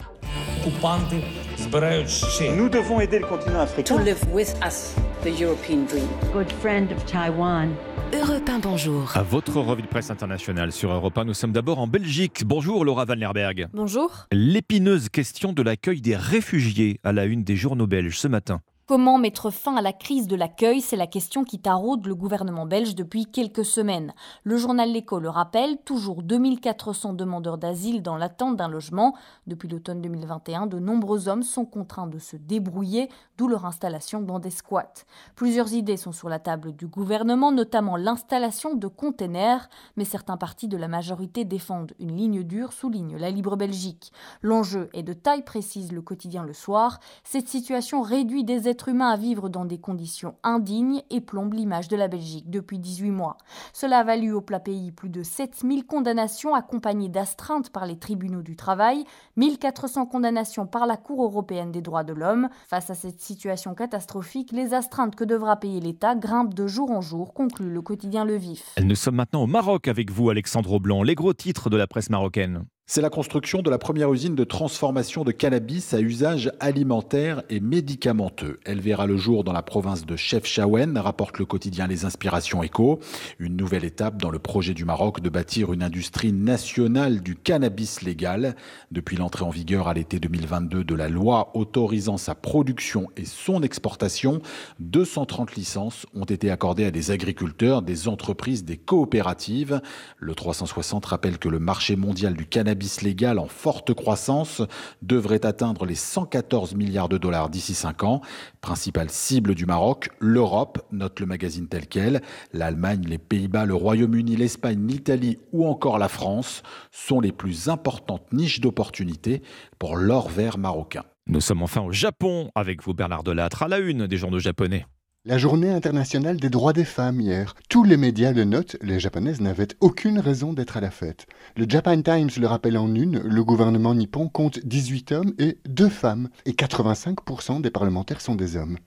Nous devons aider le continent africain. to live with us the European dream. Good friend of Taiwan. Europe 1, bonjour. À votre revue de presse internationale sur Europe 1, nous sommes d'abord en Belgique. Bonjour Laura Van Lerberg. Bonjour. L'épineuse question de l'accueil des réfugiés à la une des journaux belges ce matin. Comment mettre fin à la crise de l'accueil? C'est la question qui taraude le gouvernement belge depuis quelques semaines. Le journal L'Écho le rappelle, toujours 2400 demandeurs d'asile dans l'attente d'un logement. Depuis l'automne 2021, de nombreux hommes sont contraints de se débrouiller, d'où leur installation dans des squats. Plusieurs idées sont sur la table du gouvernement, notamment l'installation de containers, mais certains partis de la majorité défendent une ligne dure, souligne la Libre Belgique. L'enjeu est de taille, précise le quotidien Le Soir. Cette situation réduit des êtres humains à vivre dans des conditions indignes et plombe l'image de la Belgique depuis 18 mois. Cela a valu au plat pays plus de 7000 condamnations accompagnées d'astreintes par les tribunaux du travail, 1400 condamnations par la Cour européenne des droits de l'homme. Face à cette situation catastrophique, les astreintes que devra payer l'État grimpent de jour en jour, conclut le quotidien Le Vif. Nous sommes maintenant au Maroc avec vous, Alexandre Blanc. Les gros titres de la presse marocaine. C'est la construction de la première usine de transformation de cannabis à usage alimentaire et médicamenteux. Elle verra le jour dans la province de Chefchaouen, rapporte le quotidien Les Inspirations Éco. Une nouvelle étape dans le projet du Maroc de bâtir une industrie nationale du cannabis légal. Depuis l'entrée en vigueur à l'été 2022 de la loi autorisant sa production et son exportation, 230 licences ont été accordées à des agriculteurs, des entreprises, des coopératives. Le 360 rappelle que le marché mondial du cannabis légal en forte croissance devrait atteindre les 114 milliards de dollars d'ici 5 ans. Principale cible du Maroc, l'Europe, note le magazine tel quel. L'Allemagne, les Pays-Bas, le Royaume-Uni, l'Espagne, l'Italie ou encore la France sont les plus importantes niches d'opportunités pour l'or vert marocain. Nous sommes enfin au Japon avec vous Bernard Delattre à la une des journaux japonais. La journée internationale des droits des femmes hier. Tous les médias le notent, les japonaises n'avaient aucune raison d'être à la fête. Le Japan Times le rappelle en une, le gouvernement nippon compte 18 hommes et 2 femmes, et 85% des parlementaires sont des hommes.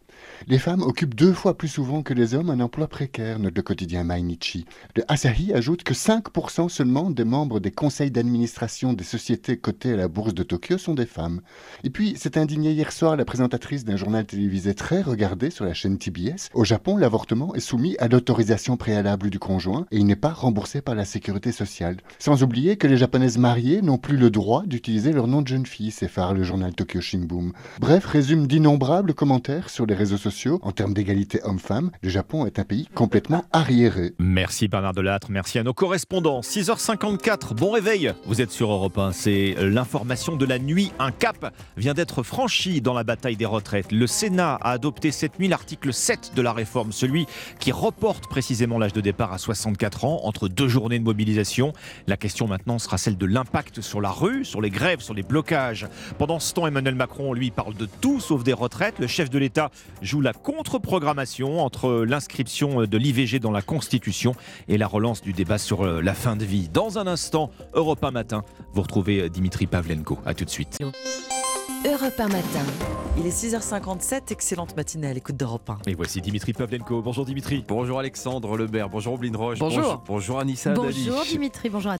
Les femmes occupent deux fois plus souvent que les hommes un emploi précaire, note le quotidien Mainichi. Le Asahi ajoute que 5% seulement des membres des conseils d'administration des sociétés cotées à la bourse de Tokyo sont des femmes. Et puis, s'est indignée hier soir la présentatrice d'un journal télévisé très regardé sur la chaîne TBS. Au Japon, l'avortement est soumis à l'autorisation préalable du conjoint et il n'est pas remboursé par la sécurité sociale. Sans oublier que les japonaises mariées n'ont plus le droit d'utiliser leur nom de jeune fille, s'effare le journal Tokyo Shinbun. Bref, résume d'innombrables commentaires sur les réseaux sociaux. En termes d'égalité homme-femme, le Japon est un pays complètement arriéré. Merci Bernard Delattre, merci à nos correspondants. 6h54, bon réveil, vous êtes sur Europe 1, c'est l'information de la nuit. Un cap vient d'être franchi dans la bataille des retraites. Le Sénat a adopté cette nuit l'article 7 de la réforme, celui qui reporte précisément l'âge de départ à 64 ans entre deux journées de mobilisation. La question maintenant sera celle de l'impact sur la rue, sur les grèves, sur les blocages. Pendant ce temps, Emmanuel Macron, lui, parle de tout sauf des retraites. Le chef de l'État joue la contre-programmation entre l'inscription de l'IVG dans la Constitution et la relance du débat sur la fin de vie. Dans un instant, Europe 1 matin, vous retrouvez Dimitri Pavlenko. A tout de suite. Europe 1 matin. Il est 6h57, excellente matinée à l'écoute d'Europe 1. Et voici Dimitri Pavlenko. Bonjour Dimitri. Bonjour Alexandre Lebert, bonjour Oblin Roche. Bonjour. Bonjour, bonjour Anissa Dali. Bonjour Dimitri, bonjour à